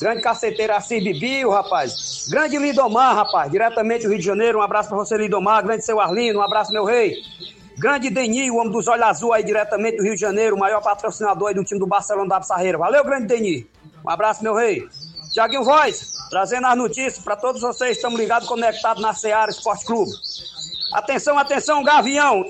Grande caceteiro Assis Bibio, rapaz. Grande Lidomar, rapaz. Diretamente do Rio de Janeiro. Um abraço pra você, Lidomar. Grande seu Arlindo. Um abraço, meu rei. Grande Deni, o homem dos olhos azul aí, diretamente do Rio de Janeiro. O maior patrocinador aí do time do Barcelona da Pissarreira. Valeu, grande Deni. Um abraço, meu rei. Tiaguinho Voz, trazendo as notícias para todos vocês. Estamos ligados, conectados na Seara Esporte Clube. Atenção, atenção, Gavião.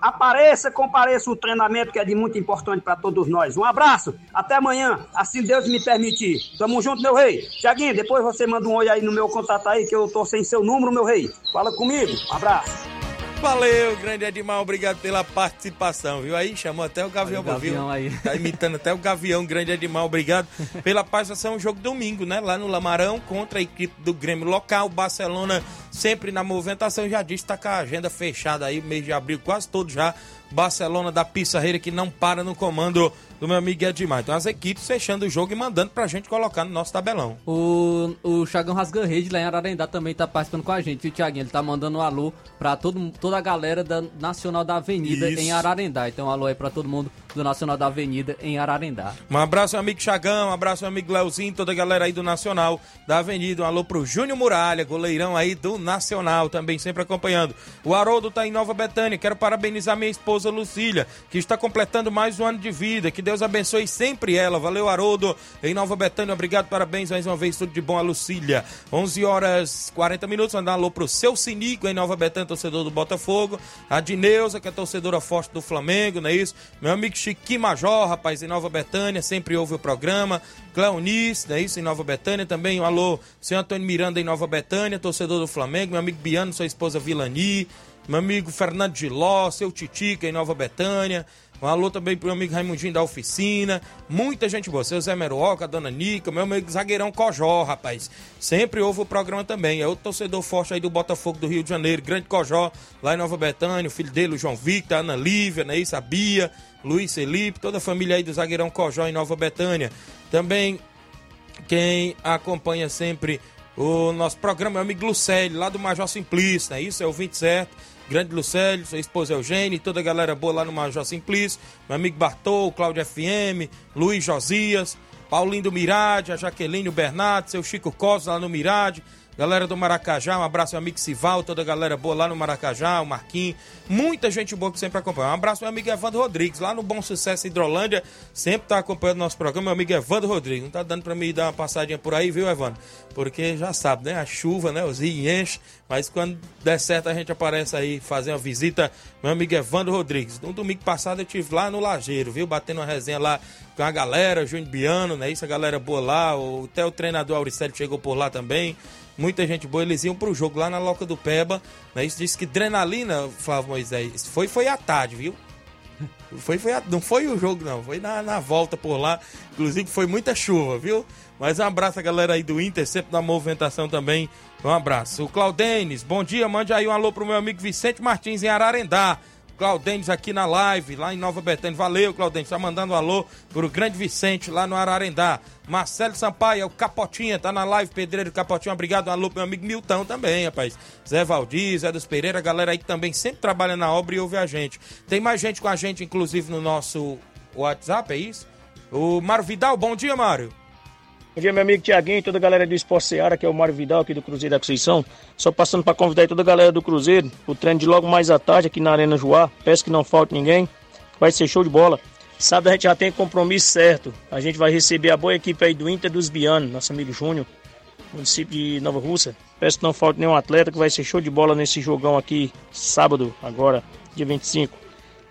Apareça, compareça o treinamento que é de muito importante para todos nós. Um abraço, até amanhã, assim Deus me permitir. Tamo junto, meu rei. Tiaguinho, depois você manda um oi aí no meu contato aí, que eu tô sem seu número, meu rei. Fala comigo, um abraço. Valeu, grande Edmar, obrigado pela participação, viu? Aí chamou até o Gavião, Olha o Gavião aí. Tá imitando até o Gavião, grande Edmar, obrigado pela participação. Jogo domingo, né? Lá no Lamarão, contra a equipe do Grêmio local. Barcelona sempre na movimentação, já disse, tá com a agenda fechada aí, mês de abril, quase todo já. Barcelona da Pissarreira que não para no comando do meu amigo Edmar. Então as equipes fechando o jogo e mandando pra gente colocar no nosso tabelão. O, o Chagão Rasga Rede lá em Ararendá também tá participando com a gente, viu, Thiaguinho? Ele tá mandando um alô pra todo, toda a galera da Nacional da Avenida Isso. em Ararendá. Então, um alô aí pra todo mundo do Nacional da Avenida em Ararendá. Um abraço, meu amigo Chagão, um abraço, meu amigo Leozinho, toda a galera aí do Nacional da Avenida. Um alô pro Júnior Muralha, goleirão aí do Nacional, também sempre acompanhando. O Haroldo tá em Nova Betânia. Quero parabenizar minha esposa Lucília, que está completando mais um ano de vida. Que Deus abençoe sempre ela. Valeu, Haroldo, em Nova Betânia. Obrigado, parabéns mais uma vez, tudo de bom a Lucília. 11 horas 40 minutos. Mandar um alô pro seu Sinico em Nova Betânia, torcedor do Botafogo. A Dineuza, que é torcedora forte do Flamengo, não é isso? Meu amigo Chiqui Major, rapaz, em Nova Betânia, sempre ouve o programa. Cleonice, é isso? Em Nova Betânia também. Um alô, senhor Antônio Miranda em Nova Betânia, torcedor do Flamengo. Meu amigo Biano, sua esposa Vilani. Meu amigo Fernando Giló, seu Titica em Nova Betânia. Um alô também pro meu amigo Raimundinho da oficina. Muita gente boa. Seu Zé Meruoca, a dona Nica, meu amigo Zagueirão Cojó, rapaz. Sempre ouve o programa também. É outro torcedor forte aí do Botafogo do Rio de Janeiro. Grande Cojó, lá em Nova Betânia. O filho dele, o João Victor, a Ana Lívia, né? Isso, a Bia, Luiz Felipe, toda a família aí do Zagueirão Cojó em Nova Betânia. Também quem acompanha sempre o nosso programa é o amigo Lucélio, lá do Major Simplício, né? Isso é o 20 certo. Grande Lucélio, sua esposa Eugênia, toda a galera boa lá no Major Simplício. Meu amigo Bartol, Cláudio FM, Luiz Josias, Paulinho do Mirade, a Jaqueline, o Bernardo, seu Chico Costa lá no Mirade. Galera do Maracajá, um abraço meu amigo Sival, toda a galera boa lá no Maracajá, o Marquinhos. Muita gente boa que sempre acompanha. Um abraço meu amigo Evandro Rodrigues, lá no Bom Sucesso Hidrolândia, sempre tá acompanhando nosso programa, meu amigo Evandro Rodrigues. Não tá dando pra mim dar uma passadinha por aí, viu, Evandro? Porque já sabe, né? A chuva, né? Os rios enchem, mas quando der certo a gente aparece aí fazer uma visita, meu amigo Evandro Rodrigues. No domingo passado eu tive lá no Lajeiro, viu? Batendo uma resenha lá com a galera, Júnior Biano, né? Isso, a galera boa lá, até o treinador Auricélio chegou por lá também. Muita gente boa, eles iam pro jogo lá na Loca do Peba. Né? Isso disse que adrenalina, Flávio Moisés, foi, foi à tarde, viu? Foi, foi a- não foi o jogo, não. Foi na, na volta por lá. Inclusive, foi muita chuva, viu? Mas um abraço a galera aí do Inter, sempre na movimentação também. Um abraço. O Claudenes, bom dia. Mande aí um alô pro meu amigo Vicente Martins em Ararendá. Claudenes aqui na live, lá em Nova Betânia. Valeu, Claudenes. Tá mandando um alô pro grande Vicente lá no Ararendá. Marcelo Sampaio, é o Capotinha, tá na live, Pedreiro Capotinha. Obrigado, um alô pro meu amigo Milton também, rapaz. Zé Valdir, Zé dos Pereira, a galera aí que também sempre trabalha na obra e ouve a gente. Tem mais gente com a gente, inclusive, no nosso WhatsApp, é isso? O Mário Vidal, bom dia, Mário. Bom dia, meu amigo Tiaguinho, toda a galera do Esporte Seara, que é o Mário Vidal aqui do Cruzeiro da Conceição. Só passando para convidar toda a galera do Cruzeiro, o treino de logo mais à tarde aqui na Arena Joá. Peço que não falte ninguém, vai ser show de bola. Sábado a gente já tem compromisso certo. A gente vai receber a boa equipe aí do Inter dos Bianos, nosso amigo Júnior, município de Nova Russa. Peço que não falte nenhum atleta, que vai ser show de bola nesse jogão aqui, sábado, agora, dia 25.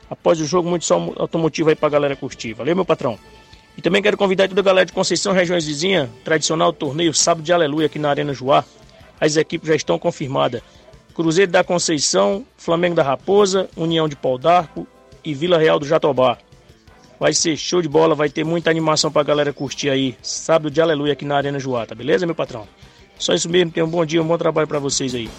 Após o jogo, muito só automotivo aí pra galera curtir. Valeu, meu patrão. E também quero convidar toda a galera de Conceição, regiões vizinhas, tradicional torneio Sábado de Aleluia aqui na Arena Joá. As equipes já estão confirmadas. Cruzeiro da Conceição, Flamengo da Raposa, União de Pau d'Arco e Vila Real do Jatobá. Vai ser show de bola, vai ter muita animação pra galera curtir aí. Sábado de Aleluia aqui na Arena Joá, tá beleza, meu patrão? Só isso mesmo, tenham um bom dia, um bom trabalho pra vocês aí.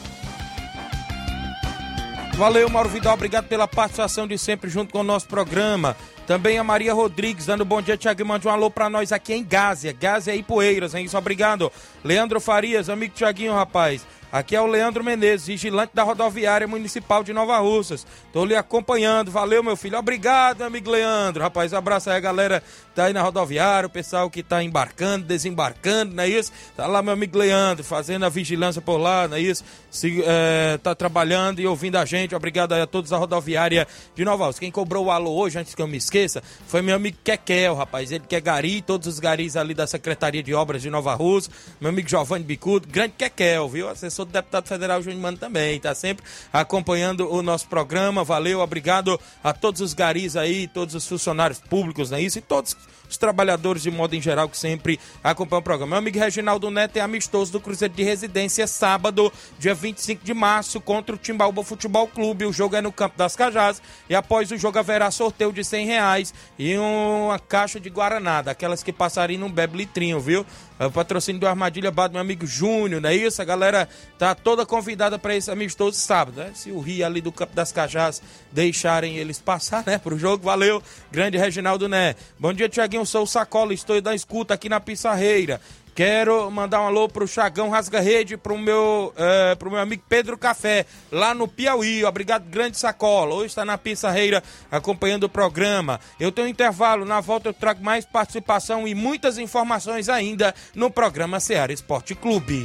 Valeu, Mauro Vidal, obrigado pela participação de sempre junto com o nosso programa. Também a Maria Rodrigues, dando bom dia, Tiago, mande um alô pra nós aqui em Gásia, Gásia e Poeiras, hein? Isso, obrigado. Leandro Farias, amigo Tiaguinho, rapaz. Aqui é o Leandro Menezes, vigilante da rodoviária municipal de Nova Russas. Tô lhe acompanhando. Valeu, meu filho. Obrigado, meu amigo Leandro. Rapaz, abraço aí a galera que tá aí na rodoviária, o pessoal que tá embarcando, desembarcando, não é isso? Tá lá meu amigo Leandro, fazendo a vigilância por lá, não é isso? Se, é, tá trabalhando e ouvindo a gente. Obrigado aí a todos da rodoviária de Nova Russas. Quem cobrou o alô hoje, antes que eu me esqueça, foi meu amigo Kekel, rapaz. Ele que é gari, todos os garis ali da Secretaria de Obras de Nova Russa. Meu amigo Giovanni Bicudo, grande Kekel, viu? Sou do deputado federal Júnior Mano também, tá sempre acompanhando o nosso programa. Valeu, obrigado a todos os garis aí, todos os funcionários públicos, não é isso? E todos os trabalhadores de modo em geral que sempre acompanham o programa. Meu amigo Reginaldo Neto é amistoso do Cruzeiro de Residência sábado, dia 25 de março, contra o Timbaúba Futebol Clube. O jogo é no Campo das Cajás e após o jogo haverá sorteio de 100 reais e uma caixa de Guaraná, daquelas que passarem num bebe litrinho, viu? É o patrocínio do Armadilha Bar do meu amigo Júnior, não é isso? A galera tá toda convidada para esse amistoso sábado, né? Se o Rio ali do Campo das Cajás deixarem eles passar, né, pro jogo, valeu. Grande Reginaldo Né. Bom dia, Tiaguinho, sou o Sacola, estou da escuta aqui na Pissarreira. Quero mandar um alô pro Chagão Rasga Rede, pro meu, é, pro meu amigo Pedro Café, lá no Piauí. Obrigado, grande sacola. Hoje está na Pissarreira acompanhando o programa. Eu tenho um intervalo, na volta eu trago mais participação e muitas informações ainda no programa Seara Esporte Clube.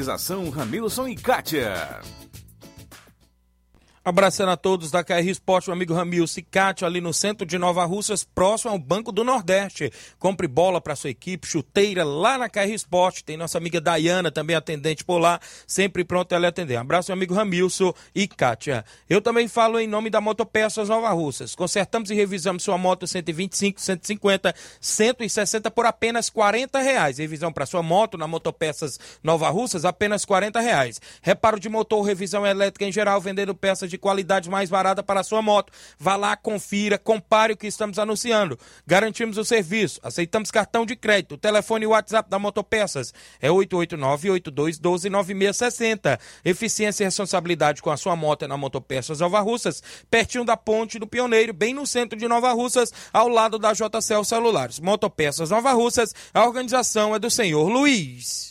Ramilson e Kátia. Abraçando a todos da KR Esporte, o amigo Ramil Cicate, ali no centro de Nova Russas, próximo ao Banco do Nordeste. Compre bola para sua equipe, chuteira lá na KR Esporte. Tem nossa amiga Dayana, também atendente por lá, sempre pronto lhe atender. Abraço, meu amigo Ramilson e Kátia. Eu também falo em nome da Motopeças Nova Russas. Consertamos e revisamos sua moto 125, 150, 160 por apenas 40 reais. Revisão para sua moto na Motopeças Nova Russas, apenas 40 reais. Reparo de motor, revisão elétrica em geral, vendendo peças de qualidade mais barata para a sua moto. Vá lá, confira, compare o que estamos anunciando. Garantimos o serviço, aceitamos cartão de crédito. O telefone e WhatsApp da Motopeças é 889-8212-9660. Eficiência e responsabilidade com a sua moto é na Motopeças Nova Russas, pertinho da Ponte do Pioneiro, bem no centro de Nova Russas, ao lado da JCL Celulares. Motopeças Nova Russas, a organização é do senhor Luiz.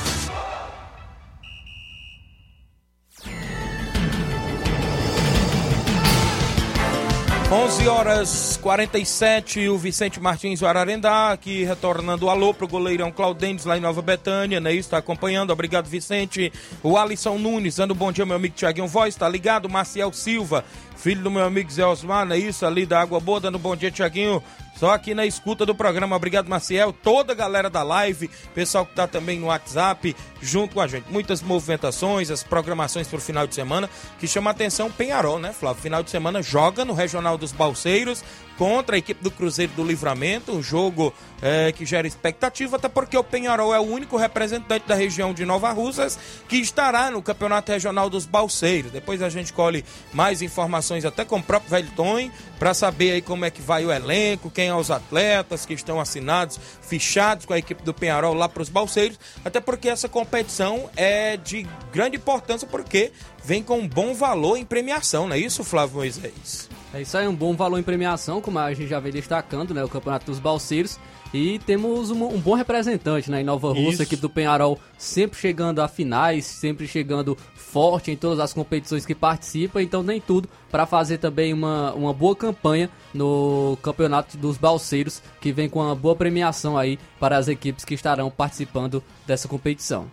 11 horas 47, o Vicente Martins, o Ararendá, aqui retornando o alô pro goleirão Claudentes lá em Nova Betânia, né? Está acompanhando, obrigado Vicente. O Alisson Nunes, dando bom dia, meu amigo Tiaguinho Voz, tá ligado? Maciel Silva, filho do meu amigo Zé Osmar, não é isso? Ali da Água Boa, dando bom dia, Tiaguinho. Só aqui na escuta do programa. Obrigado, Maciel. Toda a galera da live, pessoal que tá também no WhatsApp, junto com a gente. Muitas movimentações, as programações pro final de semana, que chama a atenção Penharol, né, Flávio? Final de semana joga no Regional dos Balseiros contra a equipe do Cruzeiro do Livramento, um jogo é, que gera expectativa, até porque o Penharol é o único representante da região de Nova Russas que estará no Campeonato Regional dos Balseiros. Depois a gente colhe mais informações até com o próprio Velton para saber aí como é que vai o elenco, quem são os atletas que estão assinados, fichados com a equipe do Penharol lá para os Balseiros, até porque essa competição é de grande importância porque vem com um bom valor em premiação, não é isso, Flávio Moisés? É isso aí, um bom valor em premiação, como a gente já vem destacando, né? O Campeonato dos Balseiros. E temos um, um bom representante né, em Nova Rússia, a equipe do Penharol sempre chegando a finais, sempre chegando forte em todas as competições que participa, então nem tudo para fazer também uma, uma boa campanha no Campeonato dos Balseiros, que vem com uma boa premiação aí para as equipes que estarão participando dessa competição.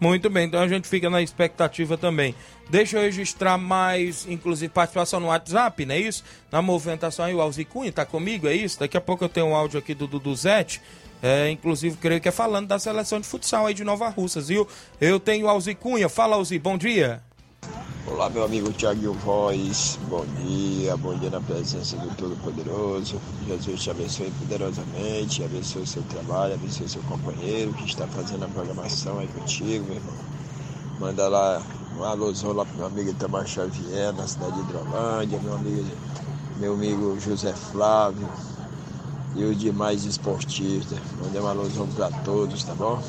Muito bem, então a gente fica na expectativa também. Deixa eu registrar mais, inclusive, participação no WhatsApp, não é isso? Na movimentação aí, o Alzi Cunha tá comigo, é isso? Daqui a pouco eu tenho um áudio aqui do Dudu Zete. É, inclusive, creio que é falando da seleção de futsal aí de Nova Russas, viu? Eu tenho o Alzi Cunha. Fala, Alzi, bom dia. Olá, meu amigo Tiago Voz, bom dia, bom dia na presença do Todo-Poderoso. Jesus te abençoe poderosamente, abençoe o seu trabalho, abençoe o seu companheiro que está fazendo a programação aí contigo, meu irmão. Manda lá um alôzão lá pro meu amigo Itamar Xavier, na cidade de Hidrolândia, meu amigo meu amigo José Flávio e os demais esportistas. Mandei uma alusão para todos, tá bom?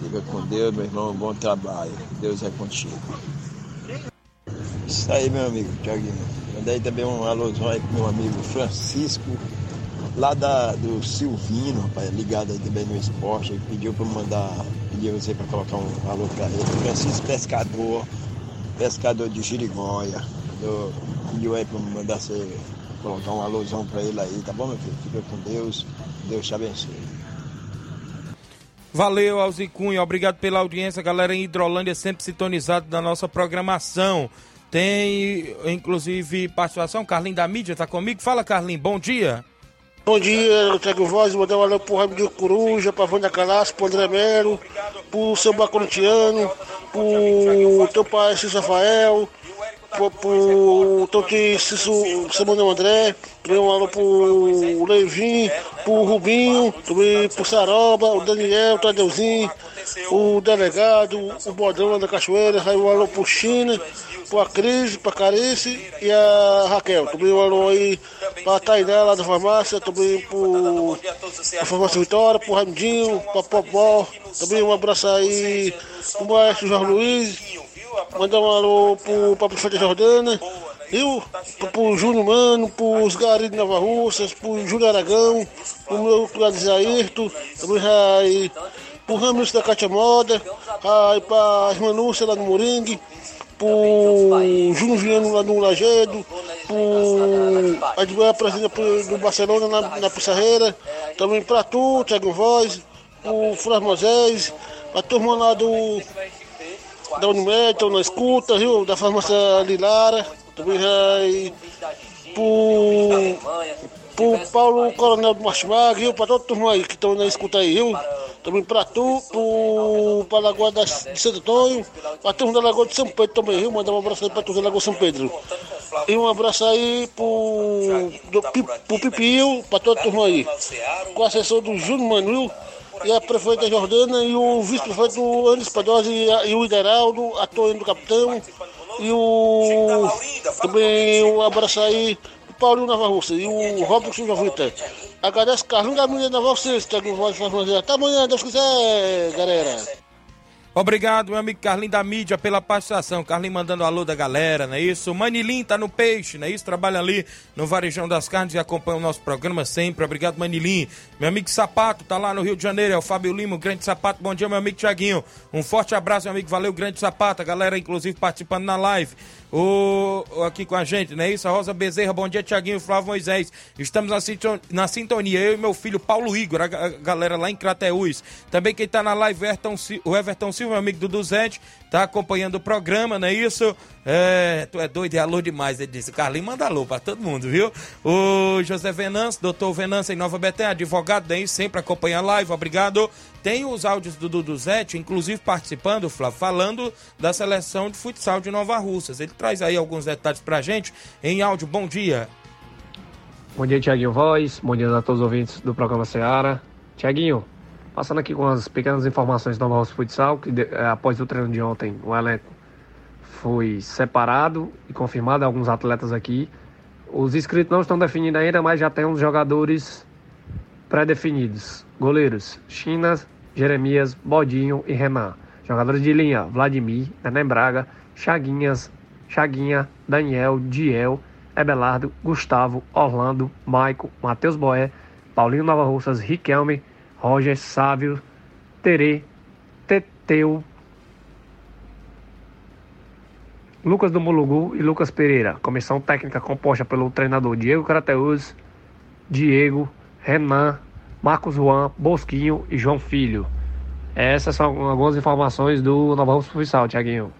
Fica com Deus, meu irmão. Bom trabalho. Deus é contigo. Isso aí, meu amigo. Mandei também uma alusão aí pro meu amigo Francisco, lá da, do Silvino, rapaz, ligado aí também no esporte. Ele pediu para mandar, pediu você para colocar um alô para ele. Francisco Pescador, pescador de Girigóia. Eu, pediu aí para mandar você colocar um alusão para ele aí, tá bom, meu filho? Fica com Deus. Deus te abençoe. Valeu, Alzicunha. Obrigado pela audiência, galera em Hidrolândia, sempre sintonizado na nossa programação. Tem, inclusive, participação. Carlinho da mídia tá comigo. Fala, Carlinho, bom dia. Bom dia, Tiago Voz, mandar um alô pro Raimundo Coruja, pra Vânia Calaço, pro André Melo, pro Samba Corintiano, pro teu pai Cício Rafael, pro, pro Cício Samuel André, também um alô pro Levin, pro Rubinho, também pro Saroba, o Daniel, o Tadeuzinho, o delegado, o Bodrão da Cachoeira, aí um alô pro China, pra Cris, pra Carice e a Raquel. Também um alô aí pra Tainá lá da farmácia, também pro a farmácia Vitória, pro Raimundinho, pra Popó, também um abraço aí pro maestro Jorge Luiz, mandar um alô pro, pra prefeita Jordana, viu? Pro, pro Júnior Mano, pros Gari de Nova Russas, pro Júlio Aragão, pro meu cunhado Zairto, também aí pro Ramos da Cátia Moda, aí pra irmã Núcia lá no Moringue, pro Júnior Viano lá no Lagedo, pro Advogar Presidente do Barcelona na, na Pissarreira, também pra tu, Thiago Voz, pro Flávio Moisés, a turma lá do da Unimed, estão na escuta, viu? Da farmácia Lilara, também aí pro, pro Paulo Coronel do Martimag, viu? Pra toda a turma aí que estão na escuta aí, viu? Também pra tu, pro, pra Lagoa da, de Santo Antônio, pra turma da Lagoa de São Pedro também, viu? Mandar um abraço aí pra turma da Lagoa de São Pedro. E um abraço aí pro, do, pro Pipio, pra toda turma aí. Com o assessor do Júnior Manuel e a prefeita Jordana e o vice-prefeito Anis Padosa e, o Ideraldo, a Tônia do Capitão e o também o Paulinho Nova Russa e o Robson Jovita. Agradeço Carlinhos da Menina Nova Russa, Thiago Voz Farmácia. Até amanhã, Deus quiser, galera. Obrigado, meu amigo Carlinho da mídia, pela participação. Carlinho mandando alô da galera, não é isso? Manilim tá no peixe, não é isso? Trabalha ali no Varejão das Carnes e acompanha o nosso programa sempre. Obrigado, Manilim. Meu amigo Sapato tá lá no Rio de Janeiro, é o Fábio Lima, o Grande Sapato. Bom dia, meu amigo Tiaguinho. Um forte abraço, meu amigo. Valeu, Grande Sapato. A galera, inclusive, participando na live. O, aqui com a gente, não é isso? A Rosa Bezerra, bom dia, Tiaguinho, Flávio Moisés. Estamos na, sinton- na sintonia, eu e meu filho Paulo Igor, a, a galera lá em Crateús. Também quem tá na live, Everton o Everton Silva, amigo do Duzete, tá acompanhando o programa, não é isso? É, tu é doido, é alô demais, ele disse. Carlinhos manda alô pra todo mundo, viu? O José Venâncio, doutor Venâncio em Nova Betânia, advogado, daí sempre acompanha a live, obrigado. Tem os áudios do Dudu Zete, inclusive participando, Flávio, falando da seleção de futsal de Nova Russas. Ele traz aí alguns detalhes pra gente em áudio. Bom dia. Bom dia, Tiaguinho Voz. Bom dia a todos os ouvintes do programa Seara. Tiaguinho, passando aqui com as pequenas informações do Roça Futsal, que de- eh, após o treino de ontem, o elenco foi separado e confirmado alguns atletas aqui. Os inscritos não estão definidos ainda, mas já tem uns jogadores pré-definidos. Goleiros, China, Jeremias, Bodinho e Renan. Jogadores de linha, Vladimir, Nené Braga, Chaguinhas, Chaguinha, Daniel, Diel, Ebelardo, Gustavo, Orlando, Maico, Matheus Boé, Paulinho Nova Russas, Riquelme, Roger, Sávio, Terê, Teteu, Lucas do Mulugu e Lucas Pereira. Comissão técnica composta pelo treinador Diego Crateus, Diego, Renan, Marcos Juan, Bosquinho e João Filho. Essas são algumas informações do Nova Rússia Futsal, Tiaguinho.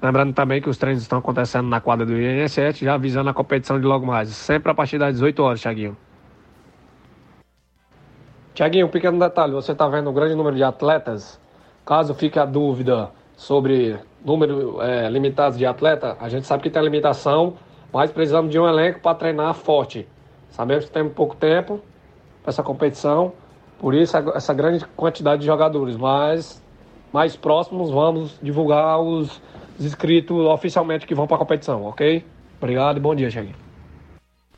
Lembrando também que os treinos estão acontecendo na quadra do INS7, já avisando a competição de logo mais, sempre a partir das 18 horas, Tiaguinho. Tiaguinho, um pequeno detalhe, você está vendo um grande número de atletas. Caso fique a dúvida sobre número é, limitado de atleta, a gente sabe que tem limitação, mas precisamos de um elenco para treinar forte. Sabemos que temos pouco tempo para essa competição, por isso essa grande quantidade de jogadores, mas mais próximos vamos divulgar os inscritos oficialmente que vão para a competição, ok? Obrigado e bom dia, Thiaguinho.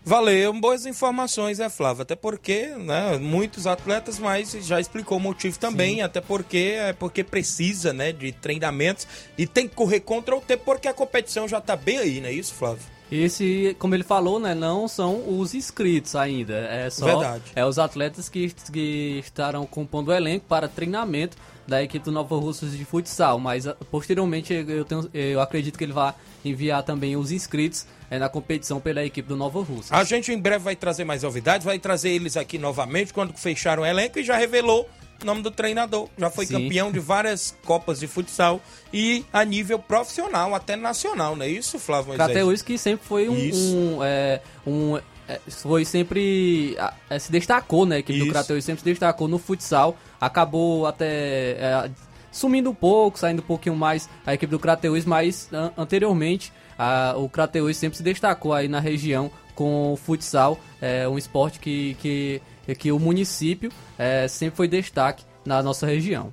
Valeu, boas informações, né, Flávio? Até porque, né, muitos atletas, mas já explicou o motivo também, Sim. até porque é porque precisa, né, de treinamentos e tem que correr contra o tempo porque a competição já tá bem aí, não é isso, Flávio? Esse, como ele falou, né, não são os inscritos ainda, é só Verdade. é os atletas que, que estarão compondo o elenco para treinamento da equipe do Nova Russas de futsal, mas ah, posteriormente eu, tenho, eu acredito que ele vai enviar também os inscritos é, na competição pela equipe do Nova Russas. A gente em breve vai trazer mais novidades, vai trazer eles aqui novamente quando fecharam o elenco e já revelou o nome do treinador. Já foi Sim. campeão de várias Copas de futsal e a nível profissional, até nacional, não é isso, Flávio Moisés? Crateus que sempre foi um, um, é, um é, foi sempre é, se destacou, né? A equipe Isso. do Crateus sempre se destacou no futsal, acabou até é, sumindo um pouco, saindo um pouquinho mais a equipe do Crateus, mas an anteriormente a, o Crateus sempre se destacou aí na região com o futsal, é um esporte que, que, que o município é, sempre foi destaque na nossa região.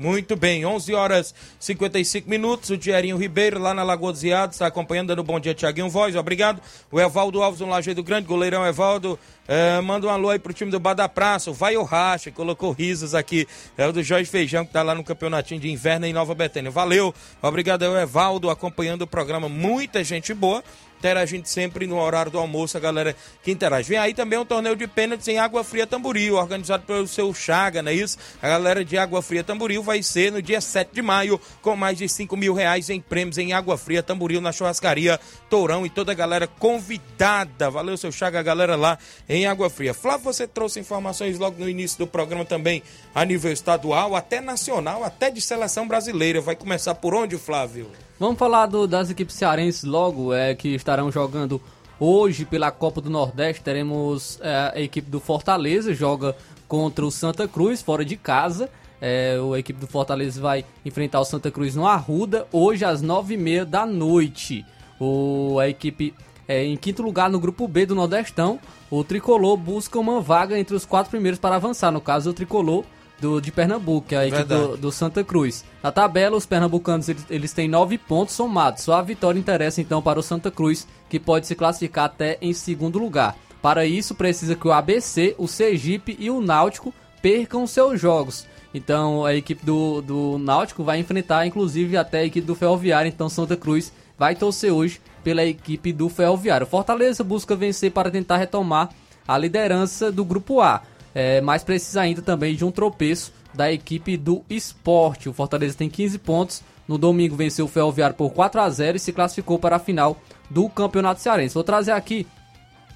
Muito bem, 11 horas 55 minutos. O Dierinho Ribeiro, lá na Lagoa dos Iados, está acompanhando, dando bom dia, Tiaguinho Voz, obrigado. O Evaldo Alves, um do Grande, goleirão Evaldo, é, manda um alô aí pro time do Bar da Praça, o Vai o Racha, colocou risos aqui. É o do Jorge Feijão, que tá lá no campeonatinho de inverno em Nova Betânia. Valeu, obrigado ao Evaldo, acompanhando o programa. Muita gente boa interagindo sempre no horário do almoço, a galera que interage. Vem aí também um torneio de pênaltis em Água Fria Tamboril, organizado pelo seu Chaga, não é isso? A galera de Água Fria Tamboril vai ser no dia 7 de maio, com mais de 5 mil reais em prêmios em Água Fria Tamboril, na churrascaria Tourão e toda a galera convidada. Valeu, seu Chaga, a galera lá em Água Fria. Flávio, você trouxe informações logo no início do programa também a nível estadual, até nacional, até de seleção brasileira. Vai começar por onde, Flávio? Vamos falar do, das equipes cearenses logo, é, que estarão jogando hoje pela Copa do Nordeste. Teremos é, a equipe do Fortaleza, joga contra o Santa Cruz, fora de casa. É, a equipe do Fortaleza vai enfrentar o Santa Cruz no Arruda, hoje às nove e meia da noite. O, a equipe é, em quinto lugar no grupo B do Nordestão, o Tricolor busca uma vaga entre os quatro primeiros para avançar. No caso, o Tricolor do, de Pernambuco, que é a equipe do, do, Santa Cruz. Na tabela, os pernambucanos eles, eles têm nove pontos somados. Só a vitória interessa então para o Santa Cruz, que pode se classificar até em segundo lugar. Para isso, precisa que o ABC, o Sergipe e o Náutico percam seus jogos. Então, a equipe do, do Náutico vai enfrentar, inclusive, até a equipe do Ferroviário. Então, Santa Cruz vai torcer hoje pela equipe do Ferroviário. Fortaleza busca vencer para tentar retomar a liderança do Grupo A é, mas precisa ainda também de um tropeço da equipe do esporte. O Fortaleza tem 15 pontos. No domingo venceu o Ferroviário por 4 a 0 e se classificou para a final do Campeonato Cearense. Vou trazer aqui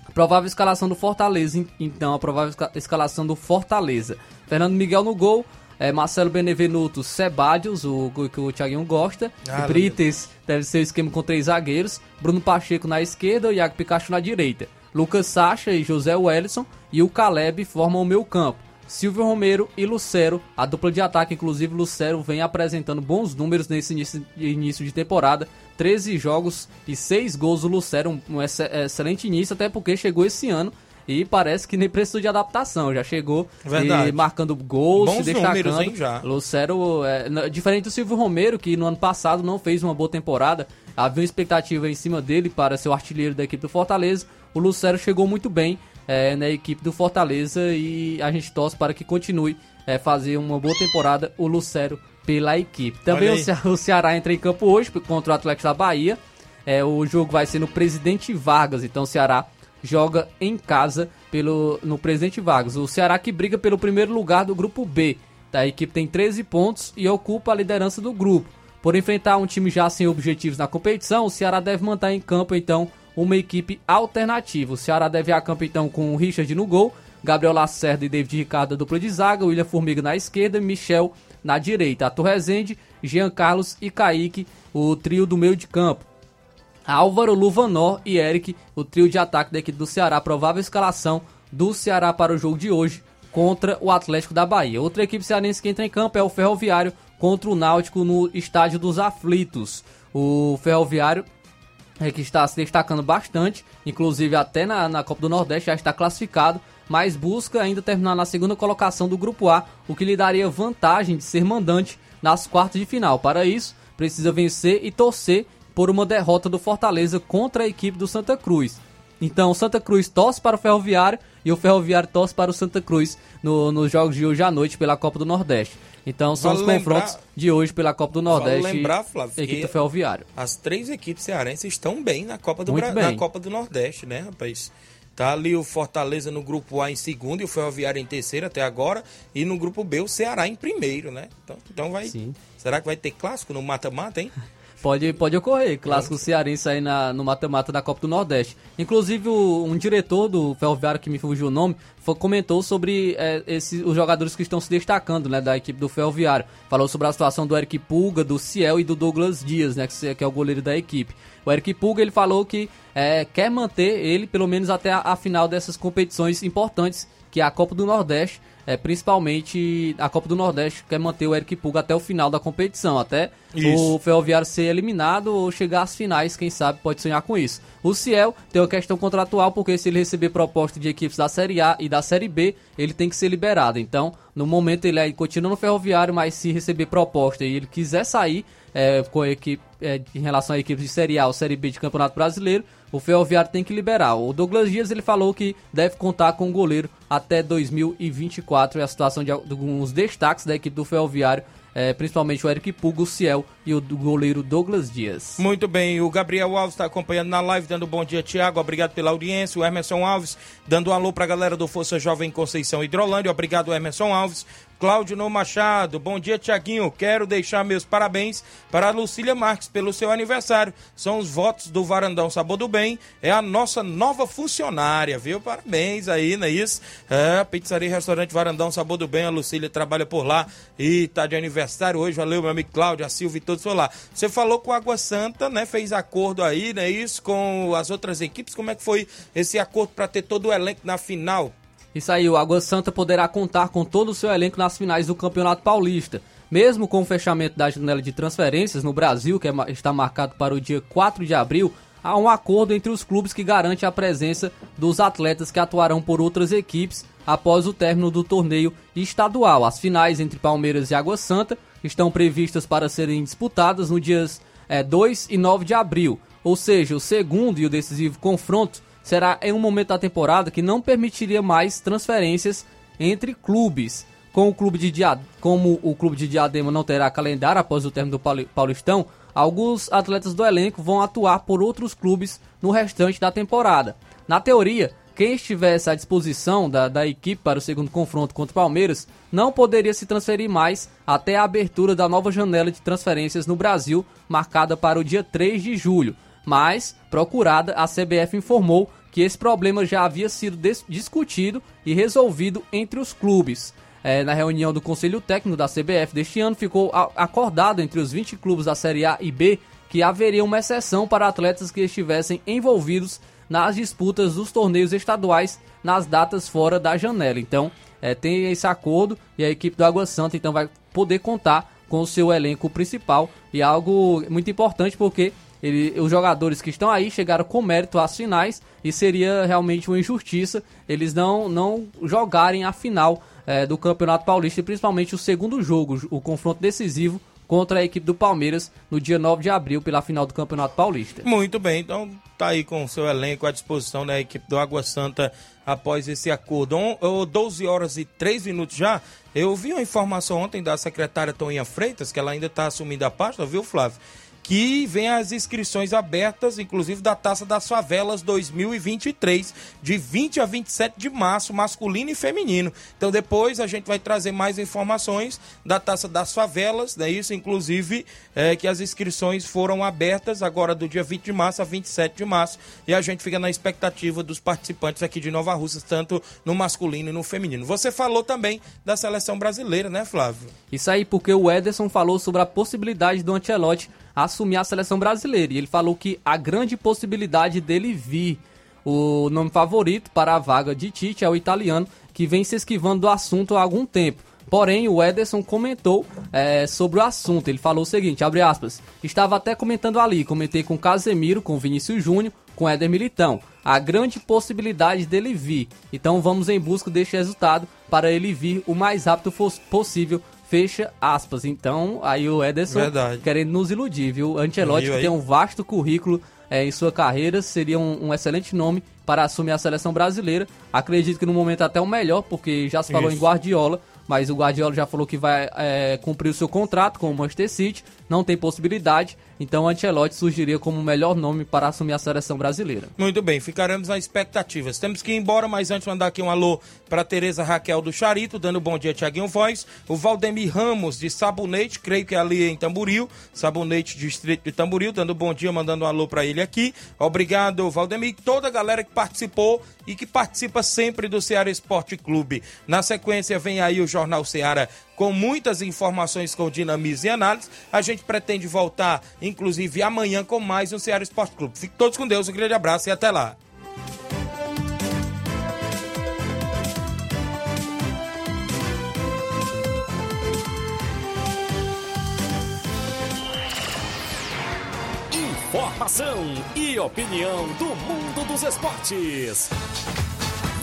a provável escalação do Fortaleza. Então, a provável escalação do Fortaleza. Fernando Miguel no gol. É, Marcelo Benevenuto, Sebadios, o que o Thiaguinho gosta. Ah, Brites deve ser o esquema com três zagueiros. Bruno Pacheco na esquerda e Iago Pikachu na direita. Lucas Sacha e José Wellison e o Caleb formam o meio campo. Silvio Romero e Lucero, a dupla de ataque, inclusive Lucero vem apresentando bons números nesse início, de temporada. 13 jogos e 6 gols o Lucero, um, um excelente início, até porque chegou esse ano e parece que nem precisou de adaptação, já chegou e marcando gols, Bons se destacando. Números, hein, já. Lucero, é, diferente do Silvio Romero, que no ano passado não fez uma boa temporada, havia uma expectativa em cima dele para ser o artilheiro da equipe do Fortaleza. O Lucero chegou muito bem é, na equipe do Fortaleza e a gente torce para que continue é, fazer uma boa temporada o Lucero pela equipe. Também o, Ce o, Ceará entra em campo hoje contra o Atlético da Bahia. É, o jogo vai ser no Presidente Vargas, então o Ceará joga em casa pelo no Presidente Vargas. O Ceará que briga pelo primeiro lugar do grupo B. Tá? A equipe tem 13 pontos e ocupa a liderança do grupo. Por enfrentar um time já sem objetivos na competição, o Ceará deve manter em campo então uma equipe alternativa. O Ceará deve ir a campo então com o Richard no gol, Gabriel Lacerda e David Ricardo dupla de zaga, William Formiga na esquerda, Michel na direita, Arthur Rezende, Jean Carlos e Kaique, o trio do meio de campo. Álvaro, Luvanor e Eric, o trio de ataque da equipe do Ceará, provável escalação do Ceará para o jogo de hoje contra o Atlético da Bahia. Outra equipe cearense que entra em campo é o Ferroviário contra o Náutico no Estádio dos Aflitos. O Ferroviário é, que está se destacando bastante, inclusive até na, na Copa do Nordeste já está classificado, mas busca ainda terminar na segunda colocação do Grupo A, o que lhe daria vantagem de ser mandante nas quartas de final. Para isso, precisa vencer e torcer por uma derrota do Fortaleza contra a equipe do Santa Cruz. Então, Santa Cruz torce para o Ferroviário e o Ferroviário torce para o Santa Cruz no- nos jogos de hoje à noite pela Copa do Nordeste. Então, são Vale os confrontos lembrar- de hoje pela Copa do Nordeste. Vale lembrar, Flávio, equipe que do Ferroviário. As três equipes cearenses estão bem na Copa do, Bra... na Copa do Nordeste, né, rapaz? Tá ali o Fortaleza no grupo A em segundo e o Ferroviário em terceiro até agora. E no grupo B o Ceará em primeiro, né? Então, então vai. Será que vai ter clássico no mata-mata, hein? Pode, pode ocorrer, clássico cearense aí na, no mata-mata da Copa do Nordeste. Inclusive, o- um diretor do Ferroviário, que me fugiu o nome, fo- comentou sobre é, esse- os jogadores que estão se destacando né, da equipe do Ferroviário. Falou sobre a situação do Eric Pulga, do Ciel e do Douglas Dias, né, que, que é o goleiro da equipe. O Eric Pulga ele falou que é, quer manter ele pelo menos até a, a final dessas competições importantes, que é a Copa do Nordeste. É, principalmente a Copa do Nordeste quer manter o Eric Pulga até o final da competição, até Isso. o Ferroviário ser eliminado ou chegar às finais, quem sabe pode sonhar com isso. O Ciel tem uma questão contratual, porque se ele receber proposta de equipes da Série A e da Série B, ele tem que ser liberado. Então, no momento ele aí continua no Ferroviário, mas se receber proposta e ele quiser sair é, com a equipe, é, em relação a equipes de Série A ou Série B de Campeonato Brasileiro, o Ferroviário tem que liberar. O Douglas Dias ele falou que deve contar com o goleiro até 2024. É a situação de alguns destaques da equipe do Ferroviário, é, principalmente o Eric Puga, o Ciel e o goleiro Douglas Dias. Muito bem, o Gabriel Alves está acompanhando na live, dando bom dia, Tiago. Obrigado pela audiência. O Emerson Alves dando um alô para a galera do Força Jovem Conceição Hidrolândia. Obrigado, Emerson Alves. Cláudio No Machado, bom dia, Tiaguinho. Quero deixar meus parabéns para a Lucília Marques pelo seu aniversário. São os votos do Varandão Sabor do Bem. É a nossa nova funcionária, viu? Parabéns aí, não é isso? É, Pizzaria e Restaurante Varandão Sabor do Bem. A Lucília trabalha por lá e tá de aniversário hoje. Valeu, meu amigo Cláudio, a Silvia e todos por lá. Você falou com a Água Santa, né? Fez acordo aí, não é isso? Com as outras equipes. Como é que foi esse acordo para ter todo o elenco na final? Aí, o Água Santa poderá contar com todo o seu elenco nas finais do Campeonato Paulista. Mesmo com o fechamento da janela de transferências no Brasil, que é está marcado para o dia 4 de abril, há um acordo entre os clubes que garante a presença dos atletas que atuarão por outras equipes após o término do torneio estadual. As finais entre Palmeiras e Água Santa estão previstas para serem disputadas no dias eh, 2 e 9 de abril. Ou seja, o segundo e o decisivo confronto será em um momento da temporada que não permitiria mais transferências entre clubes. Com o clube de como o clube de Diadema não terá calendário após o término do Pauli- Paulistão, alguns atletas do elenco vão atuar por outros clubes no restante da temporada. Na teoria, quem estivesse à disposição da, da equipe para o segundo confronto contra o Palmeiras não poderia se transferir mais até a abertura da nova janela de transferências no Brasil, marcada para o dia 3 de julho. Mas, procurada, a CBF informou que esse problema já havia sido dis- discutido e resolvido entre os clubes. É, na reunião do Conselho Técnico da CBF deste ano, ficou acordado entre os 20 clubes da Série A e B que haveria uma exceção para atletas que estivessem envolvidos nas disputas dos torneios estaduais nas datas fora da janela. Então, é, tem esse acordo e a equipe do Água Santa então vai poder contar com o seu elenco principal e algo muito importante porque ele- os jogadores que estão aí chegaram com mérito às finais e seria realmente uma injustiça eles não, não jogarem a final eh, do Campeonato Paulista e principalmente o segundo jogo, o confronto decisivo contra a equipe do Palmeiras no dia 9 de abril pela final do Campeonato Paulista. Muito bem, então tá aí com o seu elenco à disposição da equipe do Água Santa após esse acordo. Oh, 12 horas e 3 minutos já. Eu vi uma informação ontem da secretária Toninha Freitas, que ela ainda está assumindo a pasta, viu, Flávio? Que vem as inscrições abertas, inclusive da Taça das Favelas 2023, de 20 a 27 de março, masculino e feminino. Então depois a gente vai trazer mais informações da Taça das Favelas, né? Isso, inclusive, é, que as inscrições foram abertas agora do dia 20 de março a 27 de março. E a gente fica na expectativa dos participantes aqui de Nova Russas, tanto no masculino e no feminino. Você falou também da seleção brasileira, né, Flávio? Isso aí porque o Ederson falou sobre a possibilidade do Assumir a seleção brasileira. E ele falou que a grande possibilidade dele vir. O nome favorito para a vaga de Tite é o italiano, que vem se esquivando do assunto há algum tempo. Porém, o Ederson comentou é, sobre o assunto. Ele falou o seguinte, abre aspas, estava até comentando ali, comentei com Casemiro, com Vinícius Júnior, com Éder Militão. A grande possibilidade dele vir. Então vamos em busca deste resultado para ele vir o mais rápido possível, Fecha aspas. Então, aí o Ederson Verdade. querendo nos iludir, viu? Ancelotti, Viu que tem um vasto currículo é, em sua carreira, seria um, um excelente nome para assumir a seleção brasileira. Acredito que no momento até o melhor, porque já se falou Isso. em Guardiola, mas o Guardiola já falou que vai é, cumprir o seu contrato com o Manchester City, não tem possibilidade, então Ancelotti surgiria como o melhor nome para assumir a seleção brasileira. Muito bem, ficaremos nas expectativas. Temos que ir embora, mas antes mandar aqui um alô para Tereza Raquel do Charito, dando bom dia, Tiaguinho Voz. O Valdemir Ramos de Sabonete, creio que é ali em Tamboril, Sabonete, distrito de Tamboril, dando bom dia, mandando um alô para ele aqui. Obrigado, Valdemir, toda a galera que participou e que participa sempre do Ceará Esporte Clube. Na sequência, vem aí o Jornal Ceará com muitas informações com dinamismo e análise. A gente pretende voltar, inclusive, amanhã com mais um Ceará Esporte Clube. Fiquem todos com Deus, um grande abraço e até lá. Informação e opinião do mundo dos esportes.